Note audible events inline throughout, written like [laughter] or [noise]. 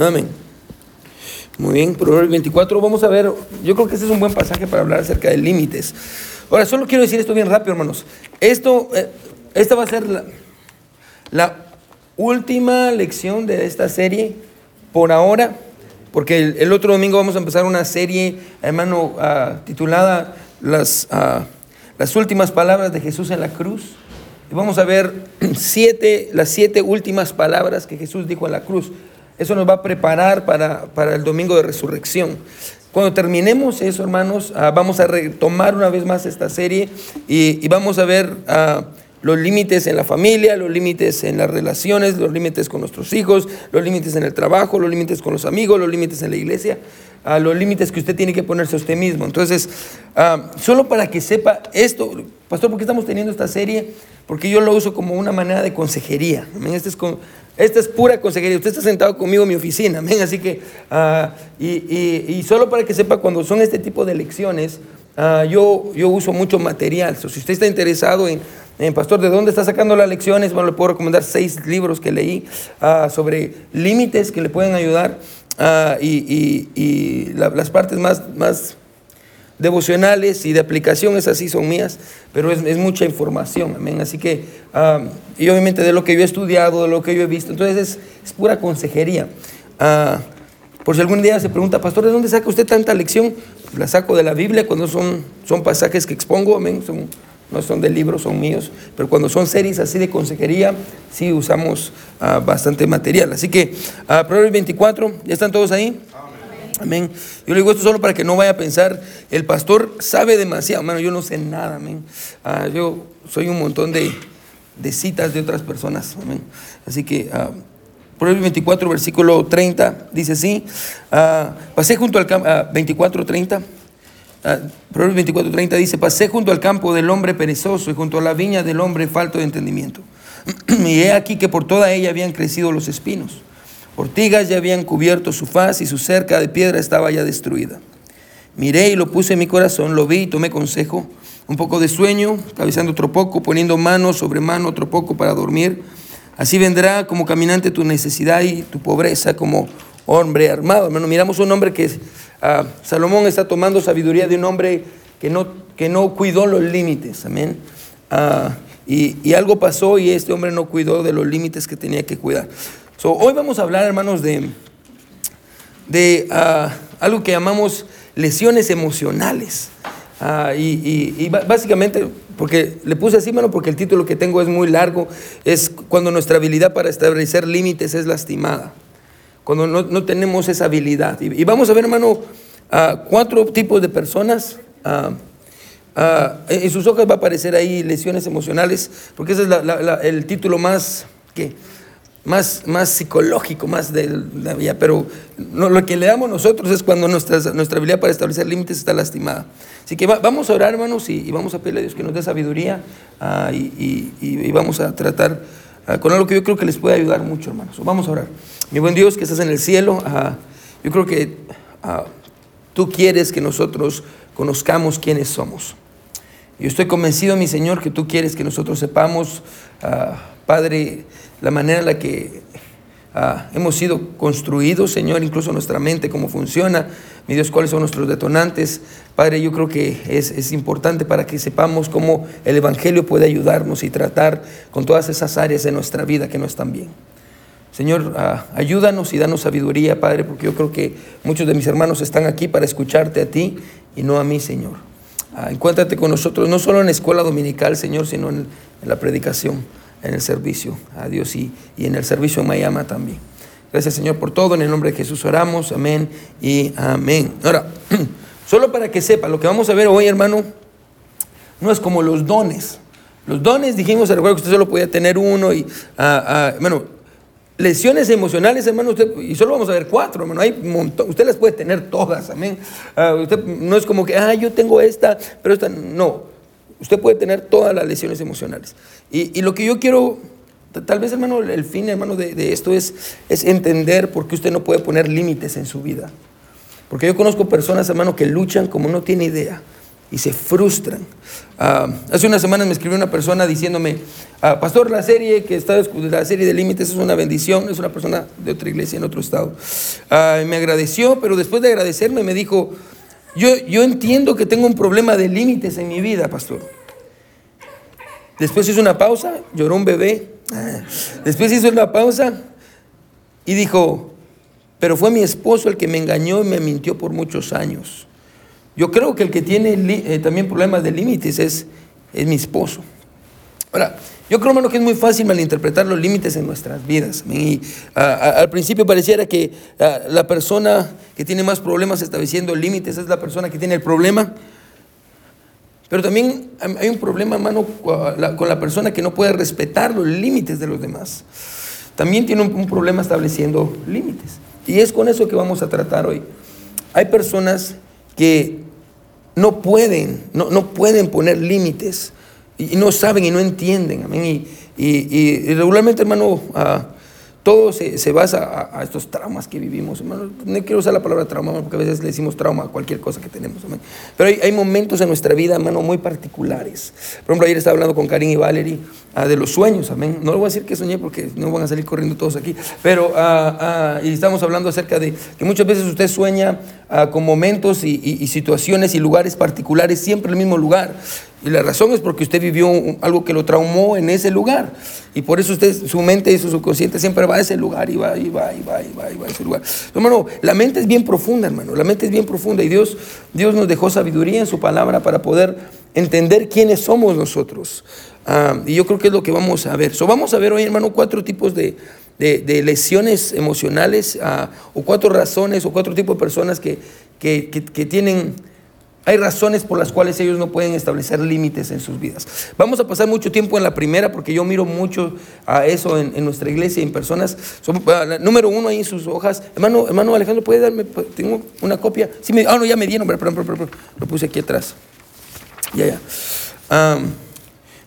Amén. Muy bien, Proverbios 24, vamos a ver, yo creo que este es un buen pasaje para hablar acerca de límites. Ahora, solo quiero decir esto bien rápido, hermanos. Esto, eh, esta va a ser la, última lección de esta serie por ahora, porque el, otro domingo vamos a empezar una serie, hermano, ah, titulada las, ah, las últimas palabras de Jesús en la cruz. Y vamos a ver siete, las siete últimas palabras que Jesús dijo en la cruz. Eso nos va a preparar para, para el domingo de resurrección. Cuando terminemos eso, hermanos, ah, vamos a retomar una vez más esta serie y, vamos a ver los límites en la familia, los límites en las relaciones, los límites con nuestros hijos, los límites en el trabajo, los límites con los amigos, los límites en la iglesia, a los límites que usted tiene que ponerse a usted mismo. Entonces, ah, solo para que sepa esto, pastor, ¿por qué estamos teniendo esta serie? Porque yo lo uso como una manera de consejería. Esta es, con, esta es pura consejería. Usted está sentado conmigo en mi oficina. Así que, ah, y, solo para que sepa, cuando son este tipo de lecciones, ah, yo, yo uso mucho material. si usted está interesado en eh, pastor, ¿de dónde está sacando las lecciones? Bueno, le puedo recomendar seis libros que leí ah, sobre límites que le pueden ayudar ah, y, las partes más, más devocionales y de aplicación, esas sí son mías, pero es, mucha información, amén. Así que, ah, y obviamente de lo que yo he estudiado, de lo que yo he visto, entonces es, pura consejería. por si algún día se pregunta, pastor, ¿de dónde saca usted tanta lección? La saco de la Biblia cuando son, son pasajes que expongo, amén. Son, no son de libros, son míos, pero cuando son series así de consejería, sí usamos ah, bastante material. Así que, uh, Proverbios 24, ¿ya están todos ahí? Amén. Yo le digo esto solo para que no vaya a pensar, el pastor sabe demasiado, hermano, yo no sé nada, amén. Ah, yo soy un montón de, citas de otras personas, amén. Así que, Proverbios 24, versículo 30, dice así, pasé junto al campo, 24, 30. Ah, Proverbios 24:30 dice, pasé junto al campo del hombre perezoso y junto a la viña del hombre falto de entendimiento. [clears throat] y he aquí que por toda ella habían crecido los espinos. Ortigas ya habían cubierto su faz y su cerca de piedra estaba ya destruida. Miré y lo puse en mi corazón, lo vi y tomé consejo. Un poco de sueño, cabezando otro poco, poniendo mano sobre mano otro poco para dormir. Así vendrá como caminante tu necesidad y tu pobreza como hombre armado. Hermano, miramos un hombre que Ah, Salomón está tomando sabiduría de un hombre que no, que no cuidó los límites, amén. Ah, y, algo pasó y este hombre no cuidó de los límites que tenía que cuidar. hoy vamos a hablar, hermanos, de, de ah, algo que llamamos lesiones emocionales. y, y, básicamente, porque le puse así, hermano, porque el título que tengo es muy largo, es cuando nuestra habilidad para establecer límites es lastimada cuando no, tenemos esa habilidad. Y, vamos a ver, hermano, cuatro tipos de personas. en sus hojas va a aparecer ahí lesiones emocionales, porque ese es el título más, ¿qué? Más, más psicológico, más de la vida. Pero lo que le damos nosotros es cuando nuestra, nuestra habilidad para establecer límites está lastimada. Así que vamos a orar, hermanos, y, vamos a pedirle a Dios que nos dé sabiduría ah, y, y, vamos a tratar con algo que yo creo que les puede ayudar mucho, hermanos. Vamos a orar. Mi buen Dios que estás en el cielo, ah, yo creo que ah, tú quieres que nosotros conozcamos quiénes somos. Yo estoy convencido, mi Señor, que tú quieres que nosotros sepamos, ah, Padre, la manera en la que hemos sido construidos, Señor, incluso nuestra mente, cómo funciona, mi Dios, cuáles son nuestros detonantes. Padre, yo creo que es, es, importante para que sepamos cómo el Evangelio puede ayudarnos y tratar con todas esas áreas de nuestra vida que no están bien. Señor, ah, ayúdanos y danos sabiduría, Padre, porque yo creo que muchos de mis hermanos están aquí para escucharte a ti y no a mí, Señor. Ah, encuéntrate con nosotros, no solo en la escuela dominical, Señor, sino en, la predicación, en el servicio a Dios y, y en el servicio en Miami también. Gracias, Señor, por todo. En el nombre de Jesús oramos. Amén y amén. Ahora, [clears throat] solo para que sepa, lo que vamos a ver hoy, hermano, no es como los dones. Los dones, dijimos, recuerdo que usted solo podía tener uno y, ah, bueno, lesiones emocionales, hermano, usted, y solo vamos a ver cuatro, hermano, hay montón, usted las puede tener todas, amén. Ah, usted no es como que, ah, yo tengo esta, pero esta, no. Usted puede tener todas las lesiones emocionales. Y, lo que yo quiero, tal vez, hermano, el fin, hermano, de, esto es, es entender por qué usted no puede poner límites en su vida. Porque yo conozco personas, hermano, que luchan como no tiene idea y se frustran. Ah, hace unas semanas me escribió una persona diciéndome, Ah, pastor, la serie que está, la serie de límites es una bendición, es una persona de otra iglesia en otro estado. Ah, me agradeció, pero después de agradecerme me dijo, yo, yo entiendo que tengo un problema de límites en mi vida, pastor. Después hizo una pausa, lloró un bebé. Ah, después hizo una pausa y dijo, pero fue mi esposo el que me engañó y me mintió por muchos años. Yo creo que el que tiene eh, también problemas de límites es, es mi esposo. Ahora, yo creo, hermano, que es muy fácil malinterpretar los límites en nuestras vidas. Y al principio pareciera que la persona que tiene más problemas estableciendo límites es la persona que tiene el problema. Pero también hay un problema, hermano, con la persona que no puede respetar los límites de los demás. También tiene un, un problema estableciendo límites. Y es con eso que vamos a tratar hoy. Hay personas que no pueden, no, no pueden poner límites y, no saben y no entienden. Amén. Y, regularmente, hermano, uh, todo se, se basa a, estos traumas que vivimos. Hermano. No quiero usar la palabra trauma porque a veces le decimos trauma a cualquier cosa que tenemos. Pero hay, hay, momentos en nuestra vida, hermano, muy particulares. Por ejemplo, ayer estaba hablando con Karin y Valerie uh, de los sueños. Amén. No le voy a decir que soñé porque no van a salir corriendo todos aquí. Pero, uh, y estamos hablando acerca de que muchas veces usted sueña con momentos y, y situaciones y lugares particulares, siempre en el mismo lugar. Y la razón es porque usted vivió algo que lo traumó en ese lugar. Y por eso usted, su mente y su subconsciente siempre va a ese lugar y va, y va, y va, y va, y va a ese lugar. Hermano, la mente es bien profunda, hermano. La mente es bien profunda. Y Dios, Dios nos dejó sabiduría en su palabra para poder entender quiénes somos nosotros. Ah, y yo creo que es lo que vamos a ver. So, vamos a ver hoy, hermano, cuatro tipos de, de, lesiones emocionales ah, o cuatro razones o cuatro tipos de personas que, que, que tienen hay razones por las cuales ellos no pueden establecer límites en sus vidas. Vamos a pasar mucho tiempo en la primera porque yo miro mucho a eso en, nuestra iglesia y en personas. Ah, número uno ahí en sus hojas. Hermano, hermano Alejandro, ¿puede darme? Tengo una copia. Sí, me, ah, no, ya me dieron, perdón, perdón, perdón, lo puse aquí atrás. Ya, ya.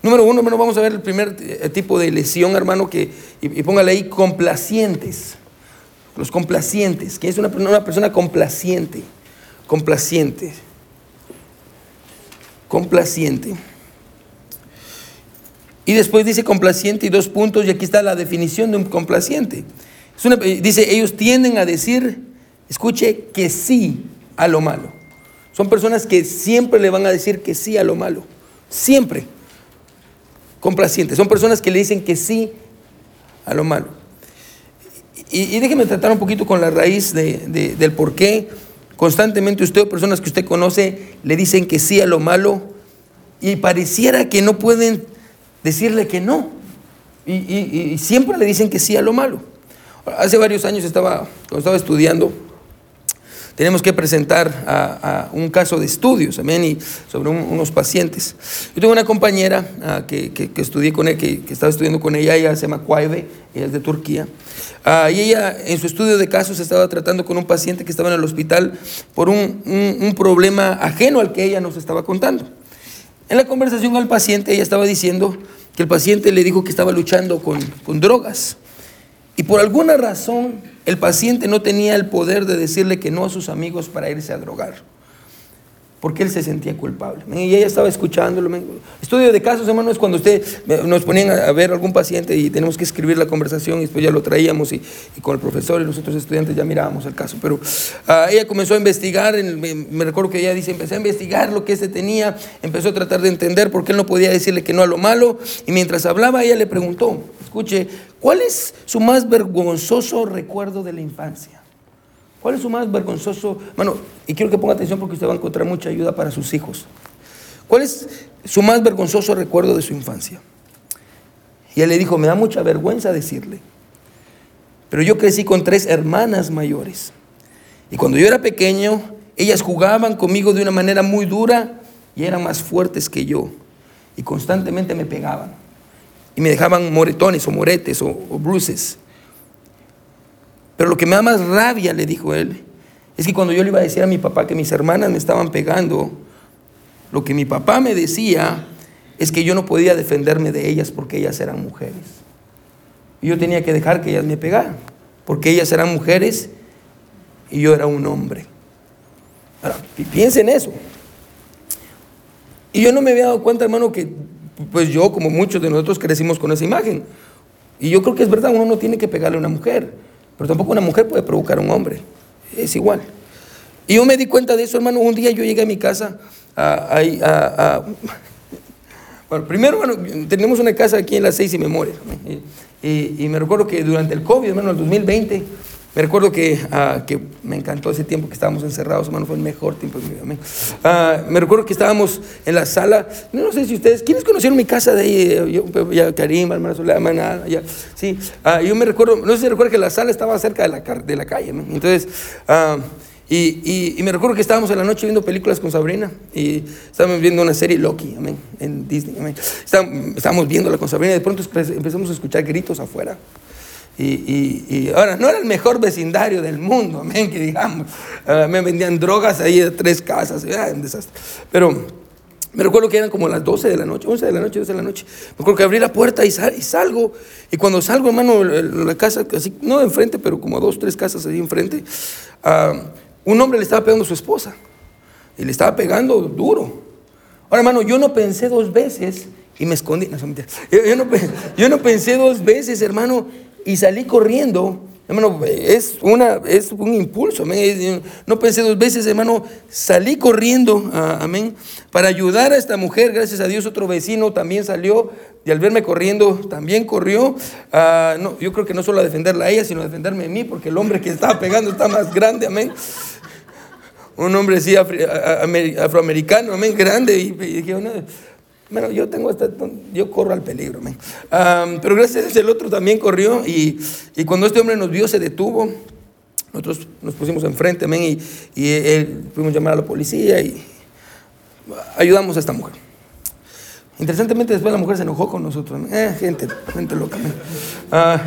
número uno, hermano, vamos a ver el primer eh, tipo de lesión, hermano, que, y, póngale ahí complacientes. Los complacientes, que es una, una persona complaciente. Complaciente complaciente. Y después dice complaciente y dos puntos, y aquí está la definición de un complaciente. dice, ellos tienden a decir, escuche, que sí a lo malo. Son personas que siempre le van a decir que sí a lo malo. Siempre. Complacientes. Son personas que le dicen que sí a lo malo. Y, déjeme tratar un poquito con la raíz del por qué Constantemente usted o personas que usted conoce le dicen que sí a lo malo y pareciera que no pueden decirle que no. Y, siempre le dicen que sí a lo malo. Hace varios años estaba, estaba estudiando, tenemos que presentar a, un caso de estudios también y sobre unos pacientes. Yo tengo una compañera ah, que, estudié con él, que, estaba estudiando con ella, ella se llama Cuaive, ella es de Turquía. Ah, y ella en su estudio de casos estaba tratando con un paciente que estaba en el hospital por un, problema ajeno al que ella nos estaba contando. En la conversación al paciente ella estaba diciendo que el paciente le dijo que estaba luchando con, con drogas. Y por alguna razón el paciente no tenía el poder de decirle que no a sus amigos para irse a drogar porque él se sentía culpable. Y ella estaba escuchándolo. Estudio de casos, hermano, es cuando usted nos ponían a ver algún paciente y tenemos que escribir la conversación y después ya lo traíamos y, con el profesor y los otros estudiantes ya mirábamos el caso. Pero ah, ella comenzó a investigar, me, recuerdo que ella dice, empecé a investigar lo que ese tenía, empezó a tratar de entender por qué él no podía decirle que no a lo malo y mientras hablaba ella le preguntó, escuche, ¿cuál es su más vergonzoso recuerdo de la infancia? ¿Cuál es su más vergonzoso? Bueno, y quiero que ponga atención porque usted va a encontrar mucha ayuda para sus hijos. ¿Cuál es su más vergonzoso recuerdo de su infancia? Y él le dijo, me da mucha vergüenza decirle, pero yo crecí con tres hermanas mayores. Y cuando yo era pequeño, ellas jugaban conmigo de una manera muy dura y eran más fuertes que yo. Y constantemente me pegaban. Y me dejaban moretones o moretes o, o bruces. Pero lo que me da más rabia, le dijo él, es que cuando yo le iba a decir a mi papá que mis hermanas me estaban pegando, lo que mi papá me decía es que yo no podía defenderme de ellas porque ellas eran mujeres. Y yo tenía que dejar que ellas me pegaran, porque ellas eran mujeres y yo era un hombre. Ahora, piensen eso. Y yo no me había dado cuenta, hermano, que pues yo, como muchos de nosotros, crecimos con esa imagen. Y yo creo que es verdad, uno no tiene que pegarle a una mujer, pero tampoco una mujer puede provocar a un hombre. Es igual. Y yo me di cuenta de eso, hermano. Un día yo llegué a mi casa a, bueno, primero, bueno, tenemos una casa aquí en las seis y memoria. Y, y, me recuerdo que durante el COVID, hermano, el 2020, me recuerdo que, ah, que, me encantó ese tiempo que estábamos encerrados, hermano, fue el mejor tiempo de mi vida. Uh, me recuerdo que estábamos en la sala, no, sé si ustedes, ¿quiénes conocieron mi casa de ahí? Yo, ya, Karim, hermano Solana, ya, sí. Uh, yo me recuerdo, no sé si recuerdo que la sala estaba cerca de la, de la calle, entonces... Y, y, me recuerdo que estábamos en la noche viendo películas con Sabrina y estábamos viendo una serie Loki, amén, en Disney, amén. Estábamos, viéndola con Sabrina y de pronto empezamos a escuchar gritos afuera. Y, y, ahora, no era el mejor vecindario del mundo, amén, que digamos. Uh, me vendían drogas ahí de tres casas, ah, un desastre. Pero me recuerdo que eran como las 12 de la noche, 11 de la noche, 12 de la noche. Me acuerdo que abrí la puerta y, y salgo. Y cuando salgo, hermano, la casa, así, no de enfrente, pero como dos, tres casas ahí enfrente, uh, un hombre le estaba pegando a su esposa. Y le estaba pegando duro. Ahora, hermano, yo no pensé dos veces y me escondí. No, yo, no, yo no pensé dos veces, hermano, y salí corriendo. Hermano, es, una, es un impulso, amén. No pensé dos veces, hermano, salí corriendo, ah, amén, para ayudar a esta mujer. Gracias a Dios, otro vecino también salió y al verme corriendo también corrió. Ah, no, yo creo que no solo a defenderla a ella, sino a defenderme a mí, porque el hombre que estaba pegando está más grande, amén. Un hombre así afroamericano, amén, grande. Y, dije, bueno, yo tengo hasta, yo corro al peligro, pero gracias a Dios el otro también corrió y, y, cuando este hombre nos vio se detuvo. Nosotros nos pusimos enfrente, amén, y, y él, fuimos a llamar a la policía y ayudamos a esta mujer. Interesantemente después la mujer se enojó con nosotros, eh, gente, gente loca. Ah,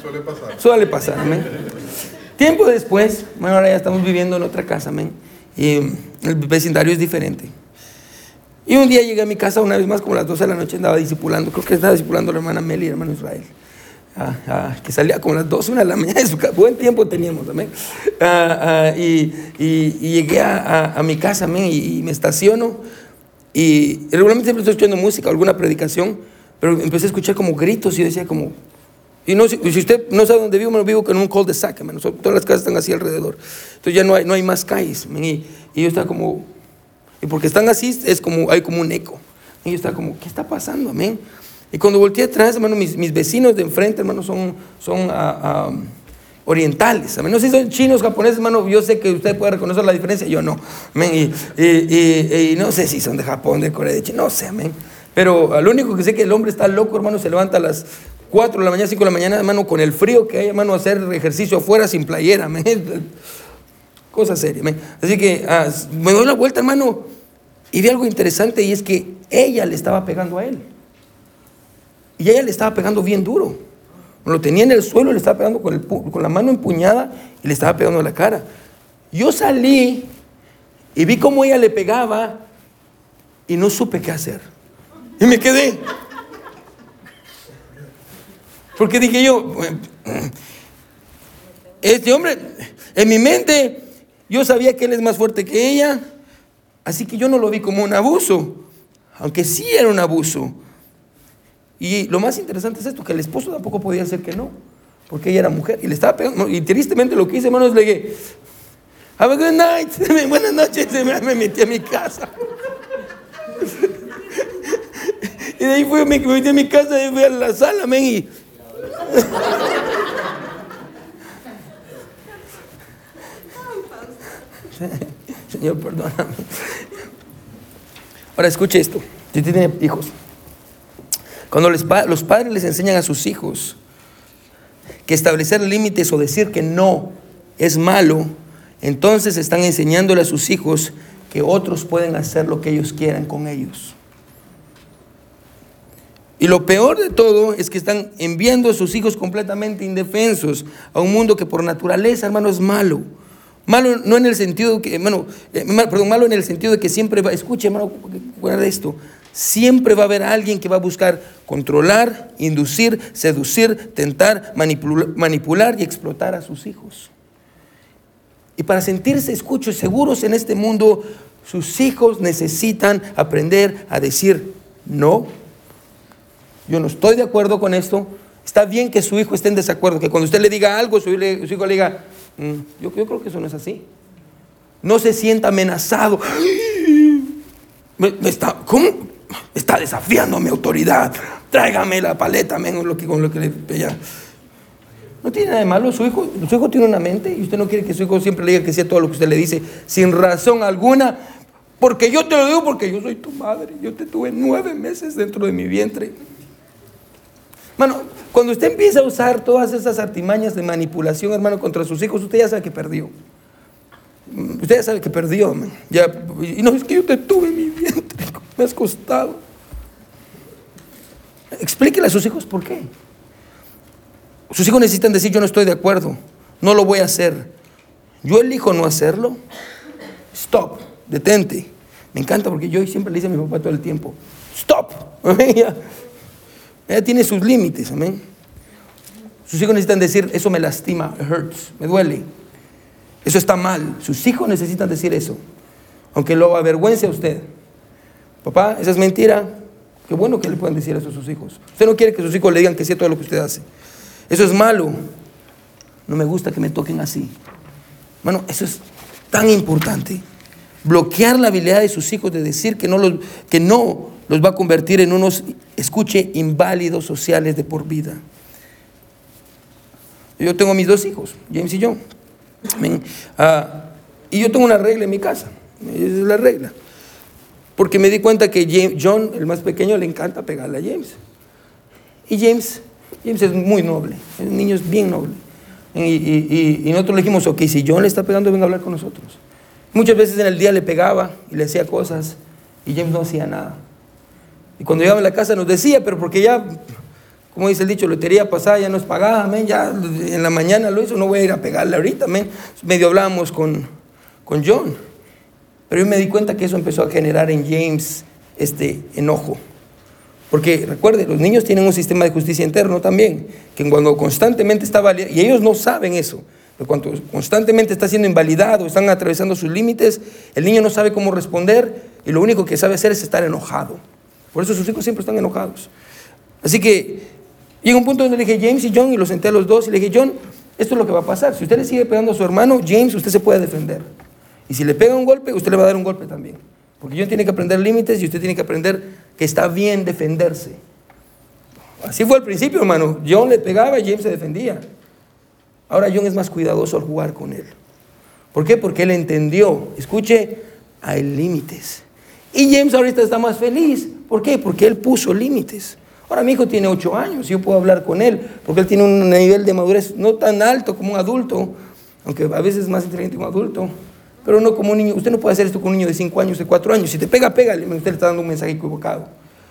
suele pasar. Suele pasar, amén. Tiempo después, bueno, ahora ya estamos viviendo en otra casa, amén, y el vecindario es diferente. Y un día llegué a mi casa una vez más, como a las 12 de la noche, andaba discipulando, creo que estaba discipulando a la hermana Meli y el hermano Israel. Ah, ah, que salía como a las 12, una de la mañana, buen tiempo teníamos también. Ah, y, y, llegué a, a, mi casa amén, y, me estaciono. Y regularmente siempre estoy escuchando música, alguna predicación, pero empecé a escuchar como gritos y decía como... Y no, si, usted no sabe dónde vivo, me vivo con un cul de sac, todas las casas están así alrededor. Entonces ya no hay, no hay más calles. y, y yo estaba como, y porque están así, es como, hay como un eco. Y yo estaba como, ¿qué está pasando? Amén. Y cuando volteé atrás, hermano, mis, mis vecinos de enfrente, hermano, son, son uh, orientales. Amén. No sé si son chinos, japoneses, hermano. Yo sé que usted puede reconocer la diferencia, yo no. Amén. Y, y, no sé si son de Japón, de Corea, de China, no sé, amén. Pero lo único que sé que el hombre está loco, hermano, se levanta a las 4 de la mañana, 5 de la mañana, hermano, con el frío que hay, hermano, hacer ejercicio afuera sin playera, amén. Cosa seria. Así que ah, me doy la vuelta, hermano, y vi algo interesante y es que ella le estaba pegando a él. Y ella le estaba pegando bien duro. Lo tenía en el suelo, le estaba pegando con, con la mano empuñada y le estaba pegando en la cara. Yo salí y vi cómo ella le pegaba y no supe qué hacer. Y me quedé. Porque dije yo, este hombre, en mi mente yo sabía que él es más fuerte que ella, así que yo no lo vi como un abuso, aunque sí era un abuso. Y lo más interesante es esto, que el esposo tampoco podía hacer que no, porque ella era mujer y le estaba pegando. Y tristemente lo que hice, hermano, es le dije, have a good night, [laughs] buenas noches, [laughs] me metí a mi casa. [laughs] y de ahí fui, me metí a mi casa y fui a la sala, men, y... [laughs] Señor, perdóname. Ahora escuche esto. Si tiene hijos. Cuando los padres les enseñan a sus hijos que establecer límites o decir que no es malo, entonces están enseñándole a sus hijos que otros pueden hacer lo que ellos quieran con ellos. Y lo peor de todo es que están enviando a sus hijos completamente indefensos a un mundo que por naturaleza, hermano, es malo. Malo no en el sentido que, eh, perdón, malo en el sentido de que siempre va, escuche, hermano, guarda esto. Siempre va a haber alguien que va a buscar controlar, inducir, seducir, tentar, manipular y explotar a sus hijos. Y para sentirse, escucho, seguros en este mundo, sus hijos necesitan aprender a decir no yo no estoy de acuerdo con esto. Está bien que su hijo esté en desacuerdo, que cuando usted le diga algo, su, hijo le diga, mm, yo, yo creo que eso no es así. No se sienta amenazado. [gasps] Me, está, ¿Cómo? Está desafiando mi autoridad. Tráigame la paleta, menos lo que, con lo que le ya. No tiene nada de malo. Su hijo, su hijo tiene una mente y usted no quiere que su hijo siempre le diga que sea todo lo que usted le dice sin razón alguna. Porque yo te lo digo porque yo soy tu madre. Yo te tuve nueve meses dentro de mi vientre. Bueno, cuando usted empieza a usar todas esas artimañas de manipulación, hermano, contra sus hijos, usted ya sabe que perdió. Usted ya sabe que perdió. Ya, y no es que yo te tuve en mi vientre. [laughs] Me has costado. Explíquele a sus hijos por qué. Sus hijos necesitan decir, yo no estoy de acuerdo. No lo voy a hacer. Yo elijo no hacerlo. Stop. Detente. Me encanta porque yo siempre le dice a mi papá todo el tiempo, stop. [laughs] Ella tiene sus límites, amén. Sus hijos necesitan decir, eso me lastima, it hurts, me duele. Eso está mal. Sus hijos necesitan decir eso. Aunque lo avergüence a usted. Papá, esa es mentira. Qué bueno que le puedan decir eso a sus hijos. Usted no quiere que sus hijos le digan que sí todo lo que usted hace. Eso es malo. No me gusta que me toquen así. Bueno, eso es tan importante. Bloquear la habilidad de sus hijos de decir que no los, que no los va a convertir en unos, escuche, inválidos sociales de por vida. Yo tengo mis dos hijos, James y yo. Ah, y yo tengo una regla en mi casa. Esa es la regla. Porque me di cuenta que John, el más pequeño, le encanta pegarle a James. Y James, James es muy noble. El niño es bien noble. Y, y, y nosotros le dijimos, ok, si John le está pegando, venga a hablar con nosotros. Muchas veces en el día le pegaba y le hacía cosas y James no hacía nada. Y cuando llegaba a la casa nos decía, pero porque ya, como dice el dicho, lotería pasada ya no es pagada, ya en la mañana lo hizo, no voy a ir a pegarle ahorita, medio hablábamos con, con John. Pero yo me di cuenta que eso empezó a generar en James este enojo. Porque recuerde, los niños tienen un sistema de justicia interno también, que cuando constantemente está y ellos no saben eso, cuando constantemente está siendo invalidado, están atravesando sus límites, el niño no sabe cómo responder y lo único que sabe hacer es estar enojado. Por eso sus hijos siempre están enojados. Así que llega un punto donde le dije James y John y los senté a los dos y le dije, John, esto es lo que va a pasar. Si usted le sigue pegando a su hermano, James, usted se puede defender. Y si le pega un golpe, usted le va a dar un golpe también. Porque John tiene que aprender límites y usted tiene que aprender que está bien defenderse. Así fue al principio, hermano. John le pegaba y James se defendía. Ahora John es más cuidadoso al jugar con él. ¿Por qué? Porque él entendió. Escuche, hay límites. Y James ahorita está más feliz. ¿Por qué? Porque él puso límites. Ahora mi hijo tiene ocho años yo puedo hablar con él porque él tiene un nivel de madurez no tan alto como un adulto, aunque a veces es más inteligente que un adulto, pero no como un niño. Usted no puede hacer esto con un niño de cinco años, de cuatro años. Si te pega, pégale. Usted le está dando un mensaje equivocado.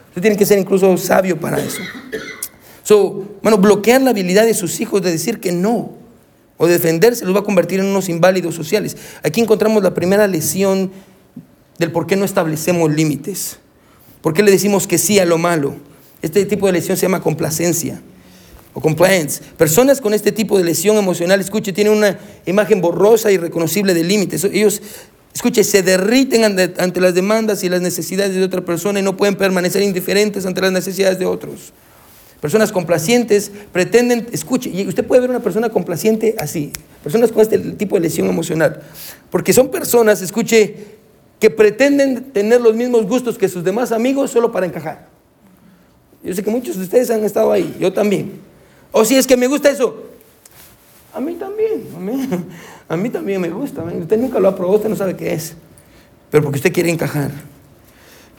Usted tiene que ser incluso sabio para eso. So, bueno, bloquear la habilidad de sus hijos de decir que no o defenderse los va a convertir en unos inválidos sociales. Aquí encontramos la primera lesión del por qué no establecemos límites. ¿Por qué le decimos que sí a lo malo? Este tipo de lesión se llama complacencia o compliance. Personas con este tipo de lesión emocional, escuche, tienen una imagen borrosa y reconocible de límites. Ellos, escuche, se derriten ante, las demandas y las necesidades de otra persona y no pueden permanecer indiferentes ante las necesidades de otros. Personas complacientes pretenden, escuche, y usted puede ver una persona complaciente así, personas con este tipo de lesión emocional, porque son personas, escuche, que pretenden tener los mismos gustos que sus demás amigos solo para encajar. Yo sé que muchos de ustedes han estado ahí, yo también. O si es que me gusta eso, a mí también, a mí, [laughs] también me gusta. Usted nunca lo ha probado, usted no sabe qué es, pero porque usted quiere encajar.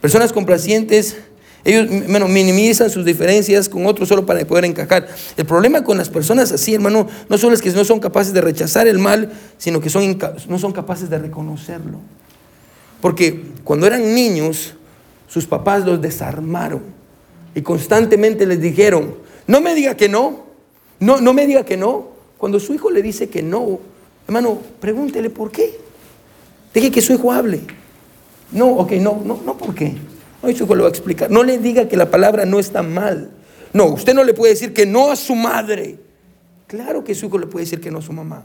Personas complacientes, ellos bueno, minimizan sus diferencias con otros solo para poder encajar. El problema con las personas así, hermano, no solo es que no son capaces de rechazar el mal, sino que son, no son capaces de reconocerlo. Porque cuando eran niños, sus papás los desarmaron y constantemente les dijeron, no me diga que no, no, no me diga que no. Cuando su hijo le dice que no, hermano, pregúntele por qué. Deje que su hijo hable. No, ok, no, no, no, ¿por qué? No, su hijo lo va a explicar. No le diga que la palabra no está mal. No, usted no le puede decir que no a su madre. Claro que su hijo le puede decir que no a su mamá.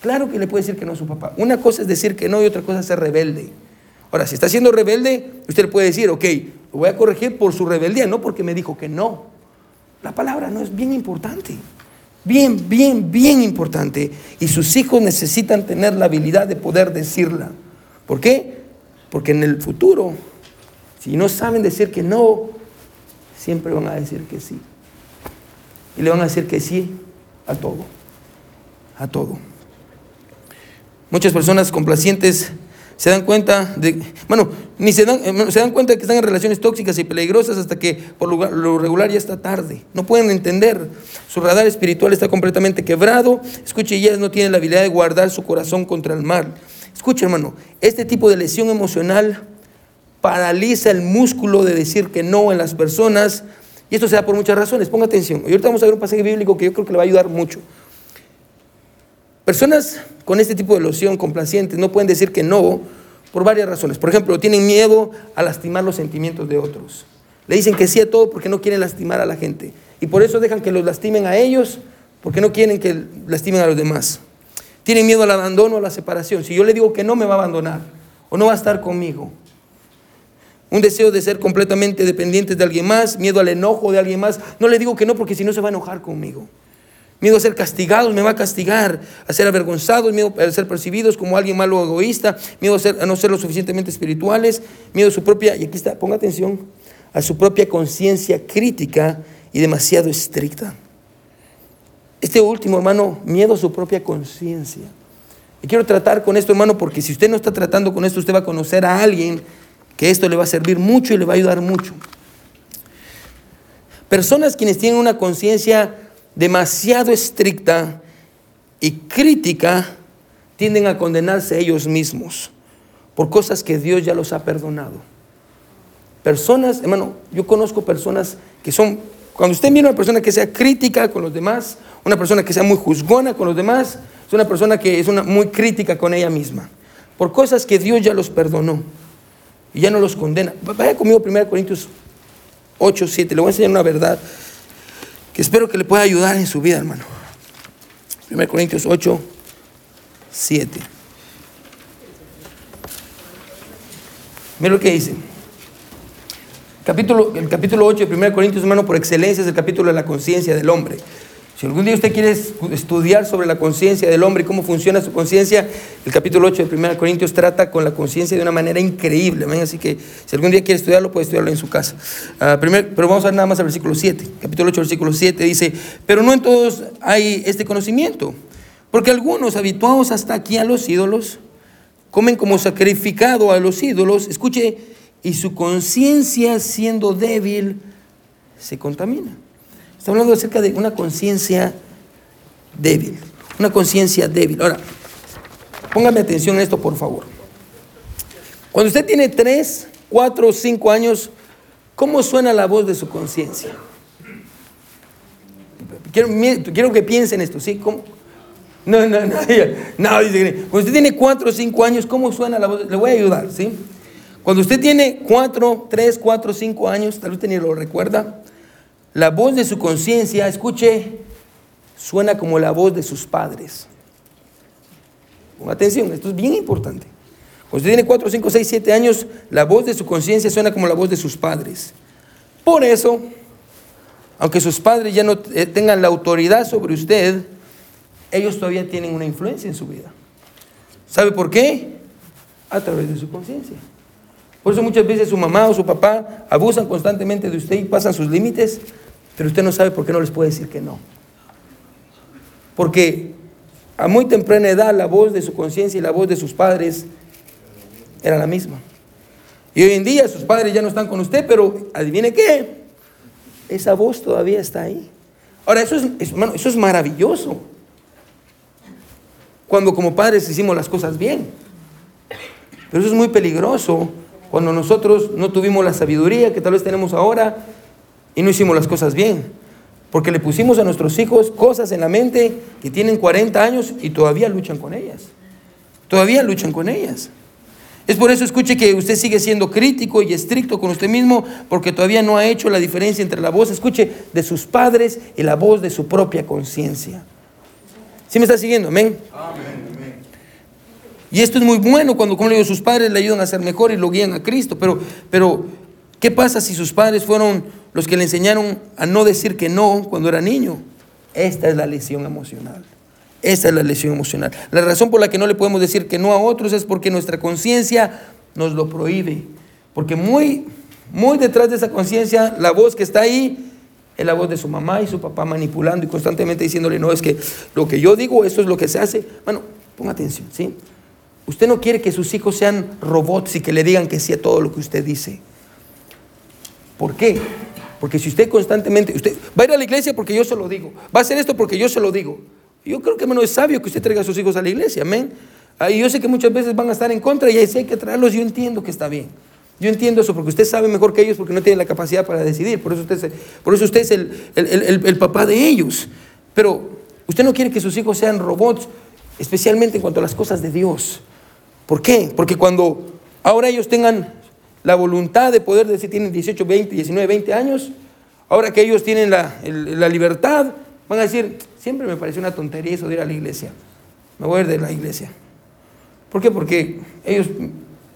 Claro que le puede decir que no a su papá. Una cosa es decir que no y otra cosa es ser rebelde. Ahora, si está siendo rebelde, usted le puede decir, ok, lo voy a corregir por su rebeldía, no porque me dijo que no. La palabra no es bien importante. Bien, bien, bien importante. Y sus hijos necesitan tener la habilidad de poder decirla. ¿Por qué? Porque en el futuro, si no saben decir que no, siempre van a decir que sí. Y le van a decir que sí a todo. A todo. Muchas personas complacientes se dan cuenta de, bueno, ni se dan, eh, se dan cuenta de que están en relaciones tóxicas y peligrosas hasta que por lo regular ya está tarde. No pueden entender. Su radar espiritual está completamente quebrado. Escuche, ellas no tienen la habilidad de guardar su corazón contra el mal. Escuche, hermano, este tipo de lesión emocional paraliza el músculo de decir que no en las personas. Y esto se da por muchas razones. Ponga atención. Y ahorita vamos a ver un pasaje bíblico que yo creo que le va a ayudar mucho. Personas con este tipo de loción complacientes no pueden decir que no por varias razones. Por ejemplo, tienen miedo a lastimar los sentimientos de otros. Le dicen que sí a todo porque no quieren lastimar a la gente. Y por eso dejan que los lastimen a ellos porque no quieren que lastimen a los demás. Tienen miedo al abandono, a la separación. Si yo le digo que no, me va a abandonar o no va a estar conmigo. Un deseo de ser completamente dependientes de alguien más, miedo al enojo de alguien más. No le digo que no porque si no se va a enojar conmigo. Miedo a ser castigados, me va a castigar. A ser avergonzados, miedo a ser percibidos como alguien malo o egoísta. Miedo a, a no ser lo suficientemente espirituales. Miedo a su propia, y aquí está, ponga atención, a su propia conciencia crítica y demasiado estricta. Este último, hermano, miedo a su propia conciencia. Y quiero tratar con esto, hermano, porque si usted no está tratando con esto, usted va a conocer a alguien que esto le va a servir mucho y le va a ayudar mucho. Personas quienes tienen una conciencia demasiado estricta y crítica tienden a condenarse ellos mismos por cosas que Dios ya los ha perdonado. Personas, hermano, yo conozco personas que son, cuando usted mira a una persona que sea crítica con los demás, una persona que sea muy juzgona con los demás, es una persona que es una, muy crítica con ella misma, por cosas que Dios ya los perdonó y ya no los condena. Vaya conmigo 1 Corintios 8, 7, le voy a enseñar una verdad que espero que le pueda ayudar en su vida, hermano. 1 Corintios 8, 7. Mira lo que dice. Capítulo, el capítulo 8 de 1 Corintios, hermano, por excelencia es el capítulo de la conciencia del hombre. Si algún día usted quiere estudiar sobre la conciencia del hombre y cómo funciona su conciencia, el capítulo 8 de 1 Corintios trata con la conciencia de una manera increíble. Así que si algún día quiere estudiarlo, puede estudiarlo en su casa. Ah, pero vamos a ver nada más al versículo 7. Capítulo 8, versículo 7 dice, pero no en todos hay este conocimiento, porque algunos habituados hasta aquí a los ídolos, comen como sacrificado a los ídolos, escuche, y su conciencia siendo débil se contamina. Está hablando acerca de una conciencia débil. Una conciencia débil. Ahora, póngame atención a esto, por favor. Cuando usted tiene tres, cuatro o cinco años, ¿cómo suena la voz de su conciencia? Quiero, que piensen esto, ¿sí? ¿Cómo? No, no, no, [laughs] no. Cuando usted tiene cuatro o cinco años, ¿cómo suena la voz? Le voy a ayudar, ¿sí? Cuando usted tiene cuatro, tres, cuatro, cinco años, tal vez usted ni lo recuerda, la voz de su conciencia, escuche, suena como la voz de sus padres. Con atención, esto es bien importante. Cuando usted tiene 4, 5, 6, 7 años, la voz de su conciencia suena como la voz de sus padres. Por eso, aunque sus padres ya no eh, tengan la autoridad sobre usted, ellos todavía tienen una influencia en su vida. ¿Sabe por qué? A través de su conciencia. Por eso muchas veces su mamá o su papá abusan constantemente de usted y pasan sus límites pero usted no sabe por qué no les puede decir que no. Porque a muy temprana edad la voz de su conciencia y la voz de sus padres era la misma. Y hoy en día sus padres ya no están con usted, pero adivine qué, esa voz todavía está ahí. Ahora, eso es, eso es maravilloso. Cuando como padres hicimos las cosas bien. Pero eso es muy peligroso cuando nosotros no tuvimos la sabiduría que tal vez tenemos ahora y no hicimos las cosas bien. Porque le pusimos a nuestros hijos cosas en la mente que tienen 40 años y todavía luchan con ellas. Todavía luchan con ellas. Es por eso escuche que usted sigue siendo crítico y estricto con usted mismo porque todavía no ha hecho la diferencia entre la voz, escuche, de sus padres y la voz de su propia conciencia. ¿Sí me está siguiendo? Amén. Y esto es muy bueno cuando, como le digo, sus padres le ayudan a ser mejor y lo guían a Cristo, pero, pero ¿Qué pasa si sus padres fueron los que le enseñaron a no decir que no cuando era niño? Esta es la lesión emocional. Esta es la lesión emocional. La razón por la que no le podemos decir que no a otros es porque nuestra conciencia nos lo prohíbe. Porque muy, muy detrás de esa conciencia, la voz que está ahí es la voz de su mamá y su papá manipulando y constantemente diciéndole, no, es que lo que yo digo, eso es lo que se hace. Bueno, ponga atención, ¿sí? Usted no quiere que sus hijos sean robots y que le digan que sí a todo lo que usted dice. ¿Por qué? Porque si usted constantemente, usted va a ir a la iglesia porque yo se lo digo, va a hacer esto porque yo se lo digo. Yo creo que hermano es sabio que usted traiga a sus hijos a la iglesia, amén. Y yo sé que muchas veces van a estar en contra y ahí sí hay que traerlos, yo entiendo que está bien. Yo entiendo eso porque usted sabe mejor que ellos porque no tiene la capacidad para decidir. Por eso usted es, por eso usted es el, el papá de ellos. Pero usted no quiere que sus hijos sean robots, especialmente en cuanto a las cosas de Dios. ¿Por qué? Porque cuando ahora ellos tengan la voluntad de poder decir, tienen 18, 20, 19, 20 años, ahora que ellos tienen la, la libertad, van a decir, siempre me pareció una tontería eso de ir a la iglesia. Me voy a ir de la iglesia. ¿Por qué? Porque ellos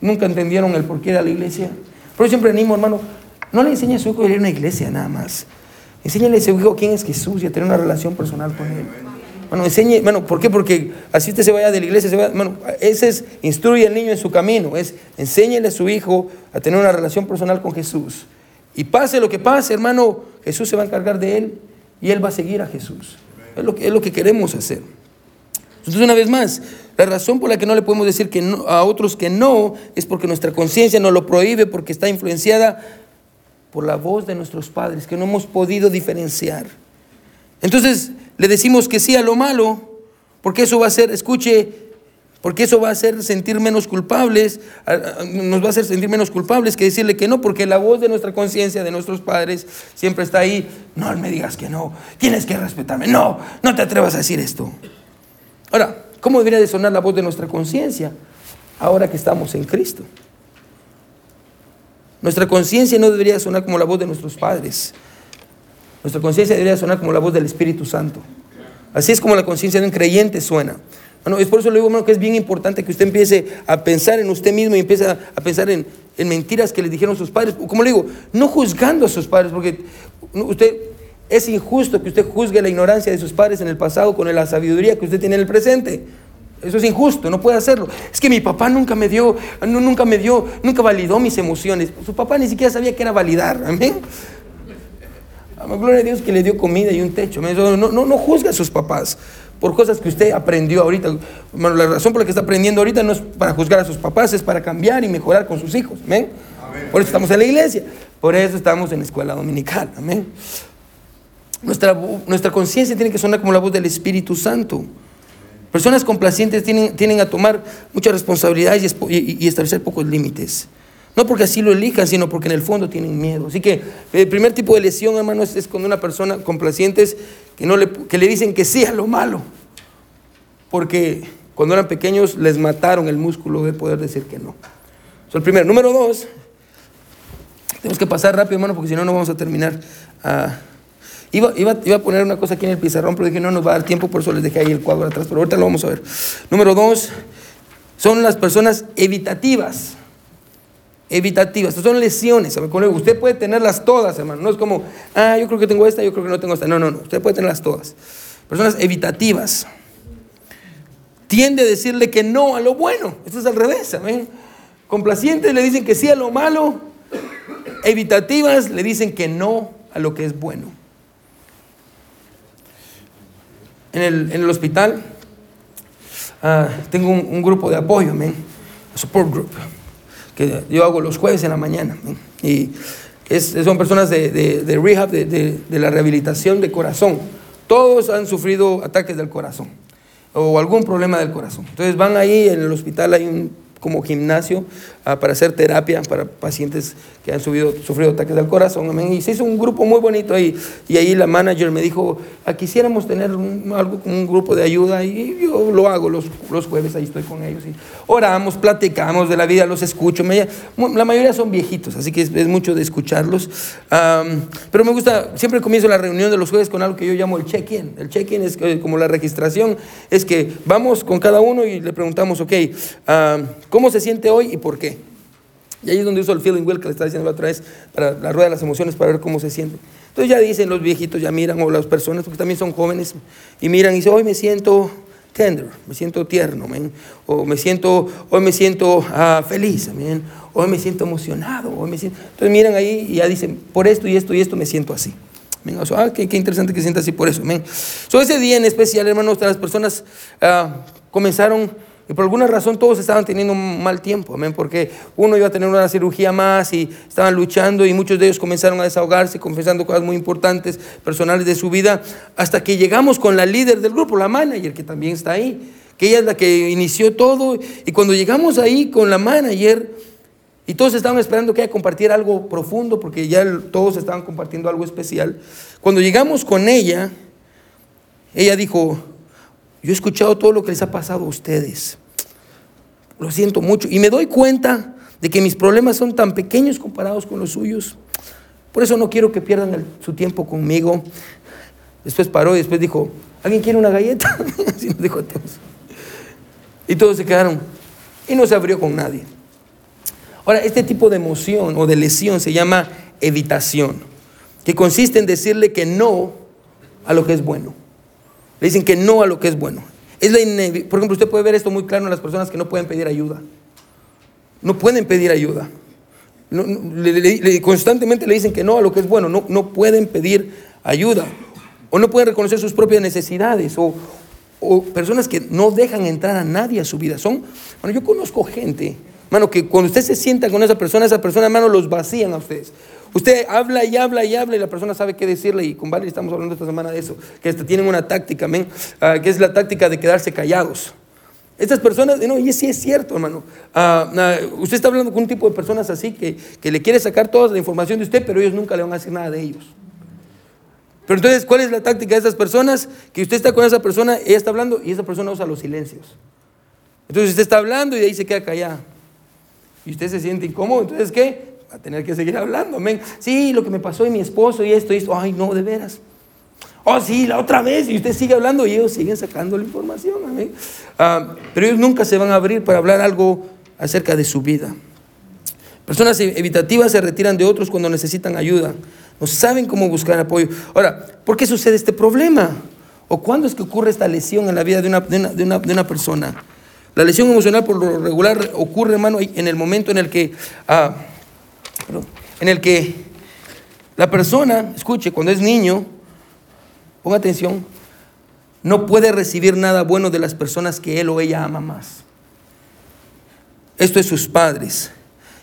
nunca entendieron el por qué era la iglesia. Pero yo siempre animo, hermano, no le enseñe a su hijo a ir a una iglesia nada más. Enséñale a su hijo quién es Jesús y a tener una relación personal con él. Bueno, enseñe, bueno, ¿por qué? Porque así usted se vaya de la iglesia, se bueno, ese es, instruye al niño en su camino, es enséñele a su hijo a tener una relación personal con Jesús. Y pase lo que pase, hermano, Jesús se va a encargar de él y él va a seguir a Jesús. Es lo que, es lo que queremos hacer. Entonces, una vez más, la razón por la que no le podemos decir que a otros que no es porque nuestra conciencia nos lo prohíbe, porque está influenciada por la voz de nuestros padres, que no hemos podido diferenciar. Entonces, le decimos que sí a lo malo, porque eso va a hacer, escuche, porque eso va a hacer sentir menos culpables, nos va a hacer sentir menos culpables que decirle que no, porque la voz de nuestra conciencia, de nuestros padres, siempre está ahí. No me digas que no, tienes que respetarme, no, no te atrevas a decir esto. Ahora, ¿cómo debería de sonar la voz de nuestra conciencia ahora que estamos en Cristo? Nuestra conciencia no debería sonar como la voz de nuestros padres. Nuestra conciencia debería sonar como la voz del Espíritu Santo. Así es como la conciencia de un creyente suena. Bueno, es por eso le digo, hermano, que es bien importante que usted empiece a pensar en usted mismo y empiece a, pensar en, mentiras que le dijeron sus padres. Como le digo, no juzgando a sus padres, porque usted es injusto que usted juzgue la ignorancia de sus padres en el pasado con la sabiduría que usted tiene en el presente. Eso es injusto, no puede hacerlo. Es que mi papá nunca me dio, nunca me dio, nunca validó mis emociones. Su papá ni siquiera sabía qué era validar. Amén. Gloria a Dios que le dio comida y un techo. No, no, no juzga a sus papás por cosas que usted aprendió ahorita. Bueno, la razón por la que está aprendiendo ahorita no es para juzgar a sus papás, es para cambiar y mejorar con sus hijos. Amén. Por eso estamos en la iglesia. Por eso estamos en la escuela dominical. Amén. Nuestra, nuestra conciencia tiene que sonar como la voz del Espíritu Santo. Personas complacientes tienen, tienen a tomar muchas responsabilidades y establecer pocos límites. No porque así lo elijan, sino porque en el fondo tienen miedo. Así que el primer tipo de lesión, hermano, es, cuando una persona complacientes que, no le, que le dicen que sí a lo malo. Porque cuando eran pequeños les mataron el músculo de poder decir que no. Eso es el primero. Número dos, tenemos que pasar rápido, hermano, porque si no, no vamos a terminar. Ah, iba, iba, iba, a poner una cosa aquí en el pizarrón, pero dije no nos va a dar tiempo, por eso les dejé ahí el cuadro atrás, pero ahorita lo vamos a ver. Número dos, son las personas evitativas evitativas. Estas son lesiones. Usted puede tenerlas todas, hermano. No es como, ah, yo creo que tengo esta, yo creo que no tengo esta. No, no, no. Usted puede tenerlas todas. Personas evitativas. Tiende a decirle que no a lo bueno. Esto es al revés. Complacientes le dicen que sí a lo malo. Evitativas le dicen que no a lo que es bueno. En el, en el hospital ah, tengo un, grupo de apoyo, man, support group que yo hago los jueves en la mañana. Y son personas de, rehab, de, la rehabilitación de corazón. Todos han sufrido ataques del corazón o algún problema del corazón. Entonces van ahí, en el hospital hay un como gimnasio para hacer terapia para pacientes que han sufrido ataques del corazón. Y se hizo un grupo muy bonito ahí. Y ahí la manager me dijo, ah, quisiéramos tener un, algo un grupo de ayuda. Y yo lo hago los, los, jueves, ahí estoy con ellos. Y oramos, platicamos de la vida, los escucho. la mayoría son viejitos, así que es, mucho de escucharlos. pero me gusta, siempre comienzo la reunión de los jueves con algo que yo llamo el check-in. El check-in es como la registración, es que vamos con cada uno y le preguntamos, ok, ¿cómo se siente hoy y por qué? Y ahí es donde uso el feeling wheel que le estaba diciendo la otra vez, para la rueda de las emociones, para ver cómo se siente. Entonces ya dicen los viejitos, ya miran, o las personas, porque también son jóvenes, y miran y dicen, hoy me siento tender, me siento tierno, o me siento, hoy me siento ah, feliz, hoy me siento emocionado, hoy me siento... Entonces miran ahí y ya dicen, por esto y esto y esto me siento así. ah, qué, interesante que sienta así por eso. So, ese día en especial, hermanos, las personas ah, comenzaron y por alguna razón todos estaban teniendo un mal tiempo, amén, porque uno iba a tener una cirugía más y estaban luchando y muchos de ellos comenzaron a desahogarse, confesando cosas muy importantes, personales de su vida, hasta que llegamos con la líder del grupo, la manager, que también está ahí, que ella es la que inició todo. Y cuando llegamos ahí con la manager, y todos estaban esperando que ella compartiera algo profundo, porque ya todos estaban compartiendo algo especial, cuando llegamos con ella, ella dijo, yo he escuchado todo lo que les ha pasado a ustedes. Lo siento mucho. Y me doy cuenta de que mis problemas son tan pequeños comparados con los suyos. Por eso no quiero que pierdan su tiempo conmigo. Después paró y después dijo, ¿alguien quiere una galleta? [laughs] Así nos dijo a todos. Y todos se quedaron. Y no se abrió con nadie. Ahora, este tipo de emoción o de lesión se llama evitación, que consiste en decirle que no a lo que es bueno. Le dicen que no a lo que es bueno. Es la Por ejemplo, usted puede ver esto muy claro en las personas que no pueden pedir ayuda. No pueden pedir ayuda. constantemente le dicen que no a lo que es bueno. No, no pueden pedir ayuda. O no pueden reconocer sus propias necesidades. O, o personas que no dejan entrar a nadie a su vida. Son, bueno, yo conozco gente, mano, que cuando usted se sienta con esa persona, esa persona, hermano, los vacían a ustedes. Usted habla y habla y habla y la persona sabe qué decirle. Y con Valerie estamos hablando esta semana de eso, que tienen una táctica, ah, que es la táctica de quedarse callados. Estas personas, no, y sí es cierto, hermano. Ah, ah, usted está hablando con un tipo de personas así que, que le quiere sacar toda la información de usted, pero ellos nunca le van a decir nada de ellos. Pero entonces, ¿cuál es la táctica de esas personas? Que usted está con esa persona, ella está hablando y esa persona usa los silencios. Entonces usted está hablando y de ahí se queda callado. Y usted se siente incómodo. Entonces, ¿qué? A tener que seguir hablando, amén. Sí, lo que me pasó y mi esposo y esto y esto, ay, no, de veras. Oh, sí, la otra vez, y usted sigue hablando y ellos siguen sacando la información, amén. Ah, pero ellos nunca se van a abrir para hablar algo acerca de su vida. Personas evitativas se retiran de otros cuando necesitan ayuda. No saben cómo buscar apoyo. Ahora, ¿por qué sucede este problema? ¿O cuándo es que ocurre esta lesión en la vida de una, de una, de una, persona? La lesión emocional por lo regular ocurre, hermano, en el momento en el que... Ah, en el que la persona, escuche, cuando es niño, ponga atención, no puede recibir nada bueno de las personas que él o ella ama más. Esto es sus padres.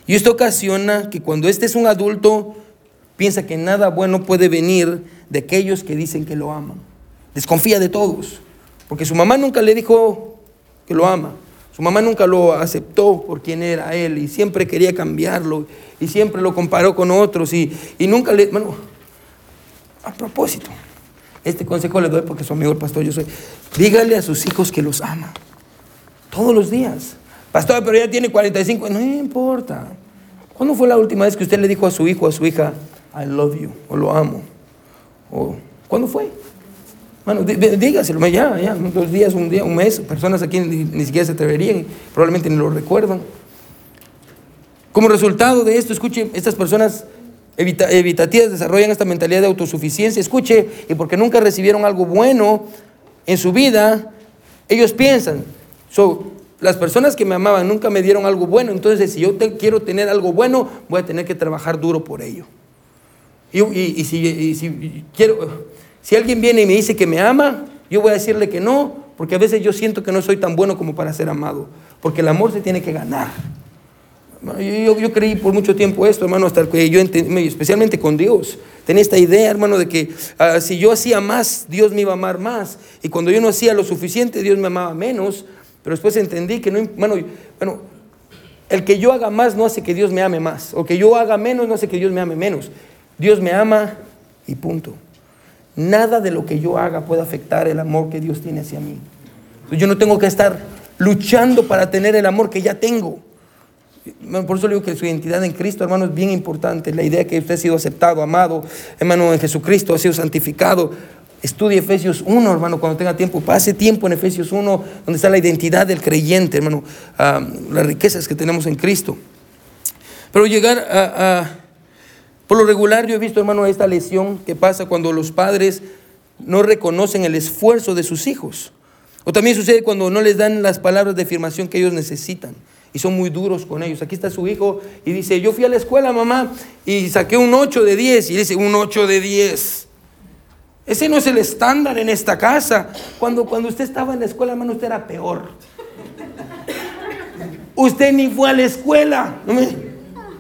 Y esto ocasiona que cuando este es un adulto, piensa que nada bueno puede venir de aquellos que dicen que lo aman. Desconfía de todos, porque su mamá nunca le dijo que lo ama. Su mamá nunca lo aceptó por quien era él y siempre quería cambiarlo y siempre lo comparó con otros y, nunca le... Bueno, a propósito, este consejo le doy porque su amigo el pastor yo soy. Dígale a sus hijos que los ama. Todos los días. Pastor, pero ya tiene 45. No importa. ¿Cuándo fue la última vez que usted le dijo a su hijo o a su hija, I love you, o lo amo? ¿O cuándo fue? Bueno, dígaselo, ya, ya, dos días, un día, un mes, personas aquí ni, siquiera se atreverían, probablemente ni lo recuerdan. Como resultado de esto, escuche, estas personas evitativas desarrollan esta mentalidad de autosuficiencia, escuche, y porque nunca recibieron algo bueno en su vida, ellos piensan, so, las personas que me amaban nunca me dieron algo bueno, entonces si yo quiero tener algo bueno, voy a tener que trabajar duro por ello. Y si quiero si alguien viene y me dice que me ama, yo voy a decirle que no, porque a veces yo siento que no soy tan bueno como para ser amado, porque el amor se tiene que ganar. Yo, creí por mucho tiempo esto, hermano, hasta que yo entendí, especialmente con Dios. Tenía esta idea, hermano, de que ah, si yo hacía más, Dios me iba a amar más. Y cuando yo no hacía lo suficiente, Dios me amaba menos. Pero después entendí que no, bueno, bueno, el que yo haga más no hace que Dios me ame más. O que yo haga menos no hace que Dios me ame menos. Dios me ama y punto. Nada de lo que yo haga puede afectar el amor que Dios tiene hacia mí. Yo no tengo que estar luchando para tener el amor que ya tengo. Por eso digo que su identidad en Cristo, hermano, es bien importante. La idea que usted ha sido aceptado, amado, hermano, en Jesucristo, ha sido santificado. Estudie Efesios 1, hermano, cuando tenga tiempo. Pase tiempo en Efesios 1, donde está la identidad del creyente, hermano. Ah, las riquezas que tenemos en Cristo. Pero llegar a, Por lo regular yo he visto, hermano, esta lesión que pasa cuando los padres no reconocen el esfuerzo de sus hijos. O también sucede cuando no les dan las palabras de afirmación que ellos necesitan y son muy duros con ellos. Aquí está su hijo y dice, yo fui a la escuela, mamá, y saqué un 8 de 10. Y dice, un 8 de 10. Ese no es el estándar en esta casa. Cuando, cuando usted estaba en la escuela, hermano, usted era peor. Usted ni fue a la escuela.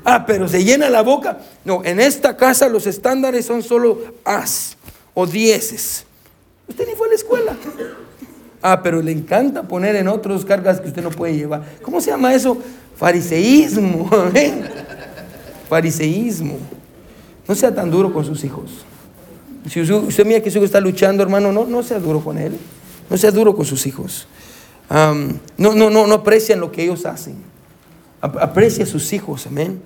Ah, pero se llena la boca. No, en esta casa los estándares son solo as o dieces. Usted ni fue a la escuela. Ah, pero le encanta poner en otros cargas que usted no puede llevar. ¿Cómo se llama eso? Fariseísmo. [laughs] Fariseísmo. No sea tan duro con sus hijos. Si usted mira que su hijo está luchando, hermano, no, no sea duro con él. No sea duro con sus hijos. no, no, no, no aprecian lo que ellos hacen. Aprecia a sus hijos, amén.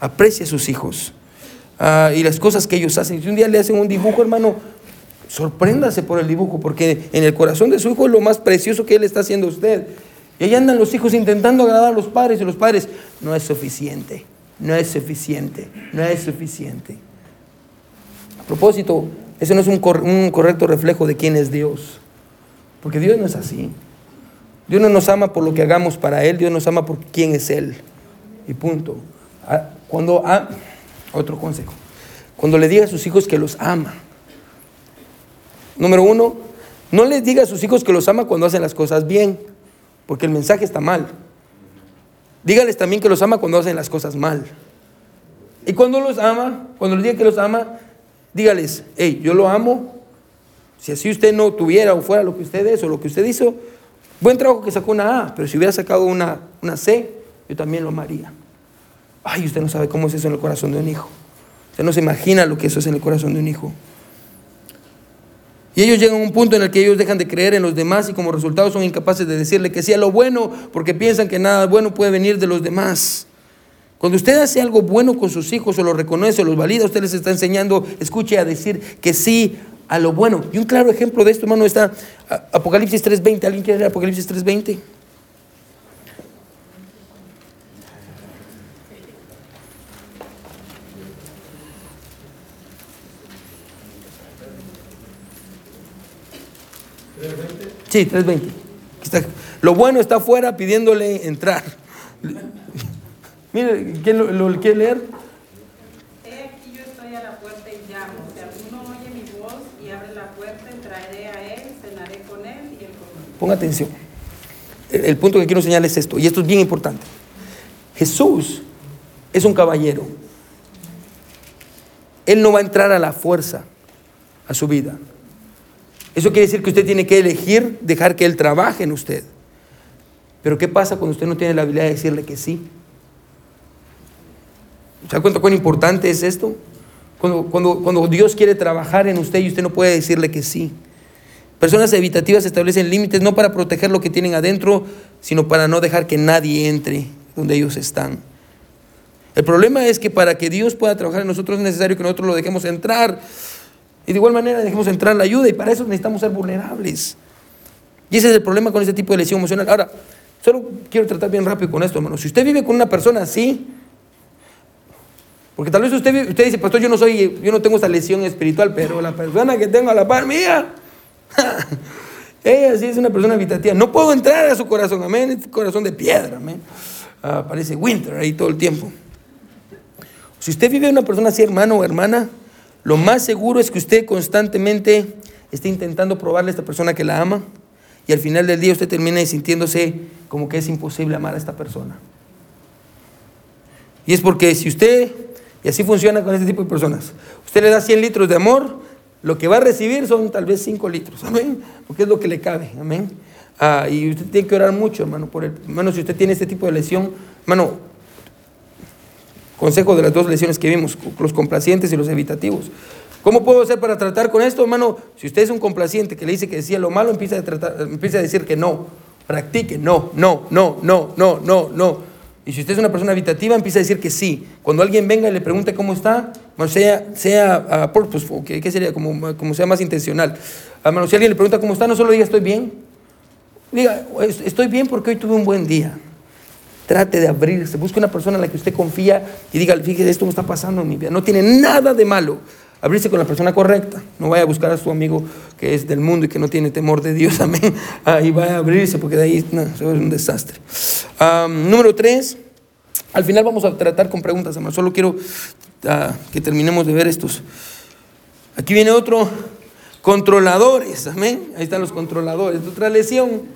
Aprecia a sus hijos. Ah, y las cosas que ellos hacen. Si un día le hacen un dibujo, hermano, sorpréndase por el dibujo, porque en el corazón de su hijo es lo más precioso que él está haciendo a usted. Y ahí andan los hijos intentando agradar a los padres y los padres, no es suficiente, no es suficiente, no es suficiente. A propósito, ese no es un, correcto reflejo de quién es Dios. Porque Dios no es así. Dios no nos ama por lo que hagamos para Él, Dios nos ama por quién es Él. Y punto. Ah, cuando, ah, otro consejo. Cuando le diga a sus hijos que los ama. Número uno, no les diga a sus hijos que los ama cuando hacen las cosas bien, porque el mensaje está mal. Dígales también que los ama cuando hacen las cosas mal. Y cuando los ama, cuando les diga que los ama, dígales, hey, yo lo amo. Si así usted no tuviera o fuera lo que usted es o lo que usted hizo, buen trabajo que sacó una A, pero si hubiera sacado una, una C, yo también lo amaría. Ay, usted no sabe cómo es eso en el corazón de un hijo. Usted no se imagina lo que eso es en el corazón de un hijo. Y ellos llegan a un punto en el que ellos dejan de creer en los demás y como resultado son incapaces de decirle que sí a lo bueno porque piensan que nada bueno puede venir de los demás. Cuando usted hace algo bueno con sus hijos o lo reconoce o los valida, usted les está enseñando, escuche a decir que sí a lo bueno. Y un claro ejemplo de esto, hermano, está Apocalipsis 3.20. ¿Alguien quiere leer Apocalipsis 3.20? Sí, 3.20. Lo bueno está afuera pidiéndole entrar. Mire, ¿quién lo, quiere leer? He aquí yo estoy a la puerta y llamo. Si alguno oye mi voz y abre la puerta, entraré a él, cenaré con él y él conmigo. Ponga atención. El, punto que quiero señalar es esto, y esto es bien importante. Jesús es un caballero. Él no va a entrar a la fuerza a su vida. Eso quiere decir que usted tiene que elegir dejar que Él trabaje en usted. Pero ¿qué pasa cuando usted no tiene la habilidad de decirle que sí? ¿Se da cuenta cuán importante es esto? Cuando, cuando, cuando Dios quiere trabajar en usted y usted no puede decirle que sí. Personas evitativas establecen límites no para proteger lo que tienen adentro, sino para no dejar que nadie entre donde ellos están. El problema es que para que Dios pueda trabajar en nosotros es necesario que nosotros lo dejemos entrar. Y de igual manera dejemos entrar la ayuda y para eso necesitamos ser vulnerables. Y ese es el problema con este tipo de lesión emocional. Ahora, solo quiero tratar bien rápido con esto, hermano. Si usted vive con una persona así, porque tal vez usted, usted dice, pastor, yo no soy, yo no tengo esa lesión espiritual, pero la persona que tengo a la par mía, [laughs] ella sí es una persona habitativa. No puedo entrar a su corazón, amén. Es corazón de piedra, amén. Ah, parece winter ahí todo el tiempo. Si usted vive una persona así, hermano o hermana, lo más seguro es que usted constantemente esté intentando probarle a esta persona que la ama y al final del día usted termina sintiéndose como que es imposible amar a esta persona. Y es porque si usted y así funciona con este tipo de personas. Usted le da 100 litros de amor, lo que va a recibir son tal vez 5 litros, amén, porque es lo que le cabe, amén. Ah, y usted tiene que orar mucho, hermano, por el, hermano, si usted tiene este tipo de lesión, hermano, consejo de las dos lesiones que vimos, los complacientes y los evitativos. ¿Cómo puedo hacer para tratar con esto, hermano? Si usted es un complaciente que le dice que decía lo malo, empieza a, tratar, empieza a decir que no. Practique, no, no, no, no, no, no, no. Y si usted es una persona habitativa, empieza a decir que sí. Cuando alguien venga y le pregunte cómo está, sea, sea uh, purposeful, que, sería como, como, sea más intencional. Hermano, si alguien le pregunta cómo está, no solo diga estoy bien. Diga, estoy bien porque hoy tuve un buen día. Trate de abrirse. Busque una persona en la que usted confía y diga, fíjese, esto me está pasando en mi vida. No tiene nada de malo. Abrirse con la persona correcta. No vaya a buscar a su amigo que es del mundo y que no tiene temor de Dios. [laughs] Amén. Ahí va a abrirse porque de ahí no, es un desastre. número tres. Al final vamos a tratar con preguntas, hermano. Solo quiero ah, que terminemos de ver estos. Aquí viene otro. Controladores. Amén. Ahí están los controladores. Otra lesión.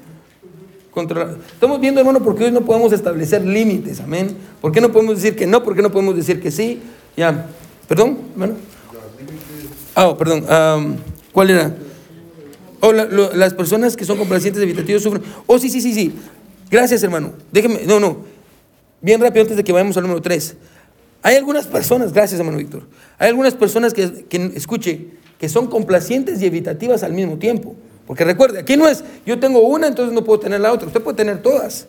Estamos viendo, hermano, porque hoy no podemos establecer límites, amén. ¿Por qué no podemos decir que no? ¿Por qué no podemos decir que sí? Ya, perdón, hermano. Ah, oh, perdón. ¿Cuál era? Oh, las personas que son complacientes evitativos sufren. Oh, sí, sí, sí, sí. Gracias, hermano. Déjeme, no, no. Bien rápido antes de que vayamos al número 3. Hay algunas personas, gracias, hermano Víctor. Hay algunas personas que, que escuche, que son complacientes y evitativas al mismo tiempo. Porque recuerde, aquí no es, yo tengo una, entonces no puedo tener la otra. Usted puede tener todas.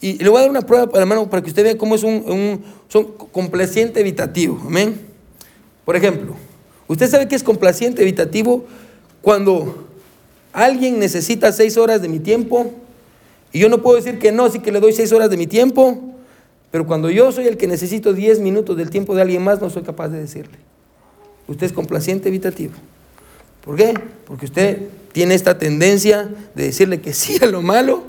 Y le voy a dar una prueba, hermano, para que usted vea cómo es un, son complaciente evitativo. Amén. Por ejemplo, usted sabe que es complaciente evitativo cuando alguien necesita seis horas de mi tiempo y yo no puedo decir que no, sí que le doy seis horas de mi tiempo, pero cuando yo soy el que necesito diez minutos del tiempo de alguien más, no soy capaz de decirle. Usted es complaciente evitativo. ¿Por qué? Porque usted tiene esta tendencia de decirle que sí a lo malo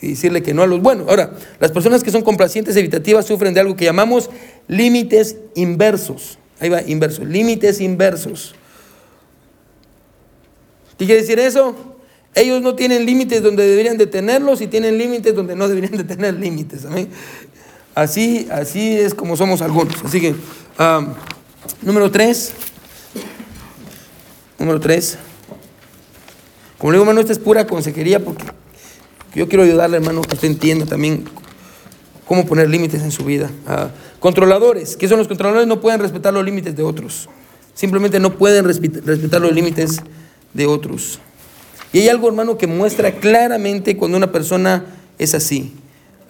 y decirle que no a lo bueno. Ahora, las personas que son complacientes evitativas sufren de algo que llamamos límites inversos. Ahí va, inversos, límites inversos. ¿Qué quiere decir eso? Ellos no tienen límites donde deberían de tenerlos y tienen límites donde no deberían de tener límites. Así, así es como somos algunos. Así que, ah, número tres. Número tres. Como le digo, hermano, esta es pura consejería porque yo quiero ayudarle, hermano, que usted entienda también cómo poner límites en su vida. Ah, controladores, ¿qué son los controladores? No pueden respetar los límites de otros. Simplemente no pueden respetar los límites de otros. Y hay algo, hermano, que muestra claramente cuando una persona es así.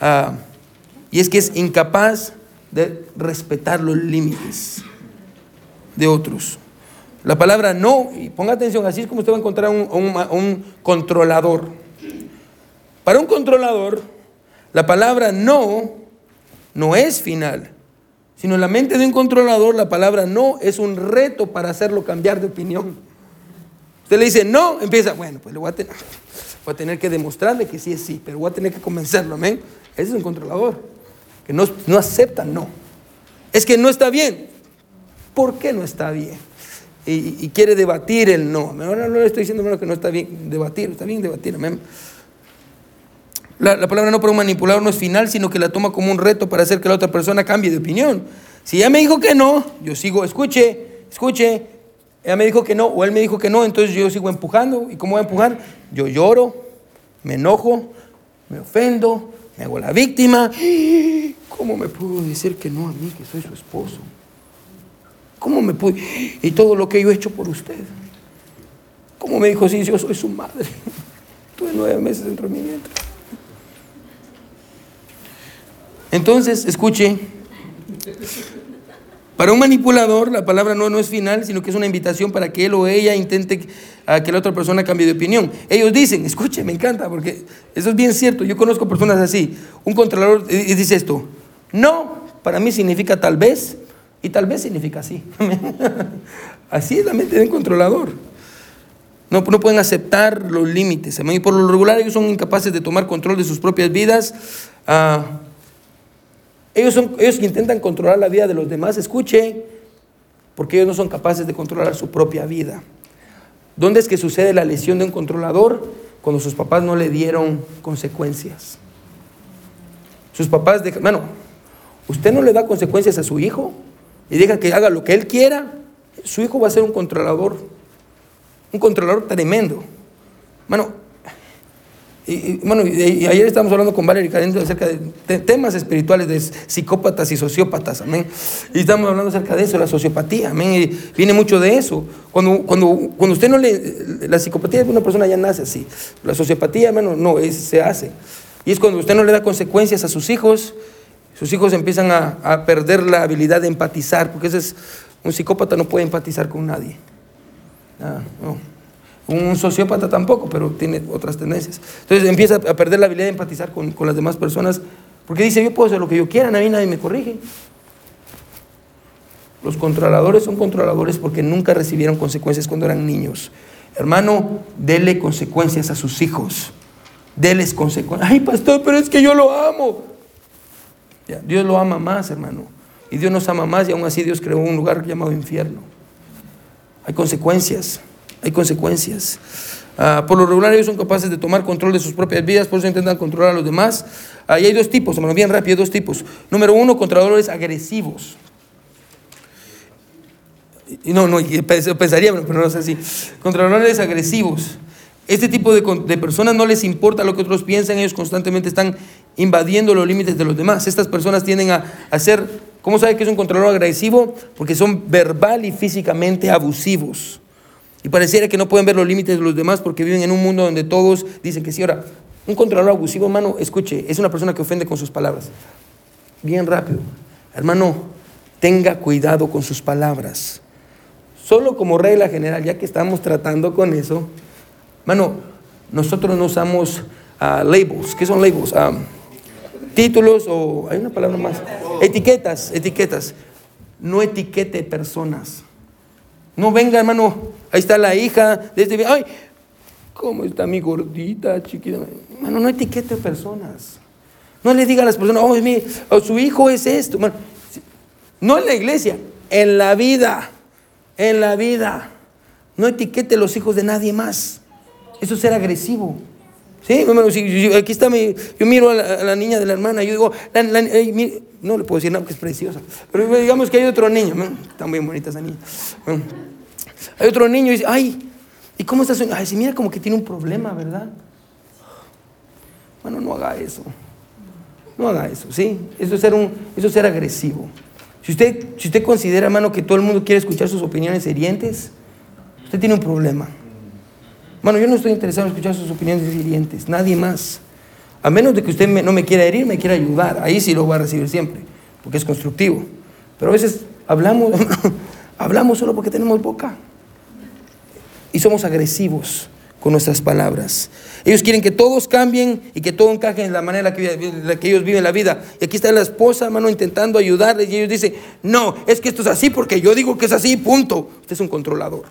Ah, y es que es incapaz de respetar los límites de otros. La palabra no, y ponga atención, así es como usted va a encontrar un, un, controlador. Para un controlador, la palabra no no es final, sino en la mente de un controlador la palabra no es un reto para hacerlo cambiar de opinión. Usted le dice no, empieza, bueno, pues le voy a tener, voy a tener que demostrarle que sí es sí, pero voy a tener que convencerlo, amén. Ese es un controlador, que no, no acepta no. Es que no está bien. ¿Por qué no está bien? Y, quiere debatir el no. Ahora no le estoy diciendo que no está bien debatir, está bien debatir. La, la, palabra no para un manipulador no es final, sino que la toma como un reto para hacer que la otra persona cambie de opinión. Si ella me dijo que no, yo sigo, escuche, escuche, ella me dijo que no, o él me dijo que no, entonces yo sigo empujando. ¿Y cómo voy a empujar? Yo lloro, me enojo, me ofendo, me hago la víctima. [gasps] ¿Cómo me pudo decir que no a mí, que soy su esposo? ¿Cómo me pude? Y todo lo que yo he hecho por usted. ¿Cómo me dijo, sí, yo soy su madre? [laughs] Tuve nueve meses dentro de mi vientre. Entonces, escuche, para un manipulador la palabra no, no es final, sino que es una invitación para que él o ella intente a que la otra persona cambie de opinión. Ellos dicen, escuche, me encanta, porque eso es bien cierto, yo conozco personas así. Un controlador dice esto, no, para mí significa tal vez, y tal vez significa así. [laughs] así es la mente de un controlador. No, no pueden aceptar los límites. Y por lo regular ellos son incapaces de tomar control de sus propias vidas. Ah, ellos, son, ellos intentan controlar la vida de los demás. Escuche, porque ellos no son capaces de controlar su propia vida. ¿Dónde es que sucede la lesión de un controlador? Cuando sus papás no le dieron consecuencias. Sus papás, de, bueno, usted no le da consecuencias a su hijo, y deja que haga lo que él quiera, su hijo va a ser un controlador, un controlador tremendo. Bueno, y, bueno, y, ayer estábamos hablando con Valerie acerca de temas espirituales de psicópatas y sociópatas, amén. Y estamos hablando acerca de eso, la sociopatía, amén. viene mucho de eso. Cuando, cuando, cuando usted no le. La psicopatía de una persona ya nace así. La sociopatía, hermano, no, es, se hace. Y es cuando usted no le da consecuencias a sus hijos sus hijos empiezan a, perder la habilidad de empatizar, porque ese es, un psicópata no puede empatizar con nadie. Ah, un sociópata tampoco, pero tiene otras tendencias. Entonces empieza a perder la habilidad de empatizar con, las demás personas Porque dice, yo puedo hacer lo que yo quiera, nadie, nadie me corrige. Los controladores son controladores porque nunca recibieron consecuencias cuando eran niños. Hermano, dele consecuencias a sus hijos. Deles consecuencias. Ay, pastor, pero es que yo lo amo. Dios lo ama más, hermano. Y Dios nos ama más y aún así Dios creó un lugar llamado infierno. Hay consecuencias, hay consecuencias. Ah, por lo regular ellos son capaces de tomar control de sus propias vidas, por eso intentan controlar a los demás. Ahí hay dos tipos, hermano, bien rápido, dos tipos. Número uno, controladores agresivos. Y no, no, pensaría, pero no es así. Controladores agresivos. Este tipo de, de, personas no les importa lo que otros piensan, ellos constantemente están invadiendo los límites de los demás. Estas personas tienden a, a ser, ¿cómo sabe que es un controlador agresivo? Porque son verbal y físicamente abusivos. Y pareciera que no pueden ver los límites de los demás porque viven en un mundo donde todos dicen que sí. Ahora, un controlador abusivo, hermano, escuche, es una persona que ofende con sus palabras. Bien rápido. Hermano, tenga cuidado con sus palabras. Solo como regla general, ya que estamos tratando con eso, Mano, nosotros no usamos uh, labels. ¿Qué son labels? Um, títulos o hay una palabra más. Etiquetas, etiquetas. No etiquete personas. No venga, hermano. Ahí está la hija de este. Ay, ¿cómo está mi gordita, chiquita? Hermano, no etiquete personas. No le diga a las personas, oh, su hijo es esto. no en la iglesia, en la vida. En la vida. No etiquete los hijos de nadie más. Eso es ser agresivo. ¿Sí? aquí está mi, yo miro a la, niña de la hermana, yo digo, no le puedo decir nada porque es preciosa, pero digamos que hay otro niño, está muy bonita esa niña. Hay otro niño y dice, ay, ¿y cómo está su Ay, si mira como que tiene un problema, ¿verdad? Bueno, no haga eso. No haga eso, ¿sí? Eso es ser, un, eso es ser agresivo. Si usted, si usted considera, hermano, que todo el mundo quiere escuchar sus opiniones hirientes, usted tiene un problema. Bueno, yo no estoy interesado en escuchar sus opiniones hirientes, nadie más. A menos de que usted no me quiera herir, me quiera ayudar. Ahí sí lo voy a recibir siempre, porque es constructivo. Pero a veces hablamos, [laughs] hablamos solo porque tenemos boca. Y somos agresivos con nuestras palabras. Ellos quieren que todos cambien y que todo encaje en la manera en la que ellos viven la vida. Y aquí está la esposa, hermano, intentando ayudarles y ellos dicen, no, es que esto es así porque yo digo que es así, punto. Usted es un controlador.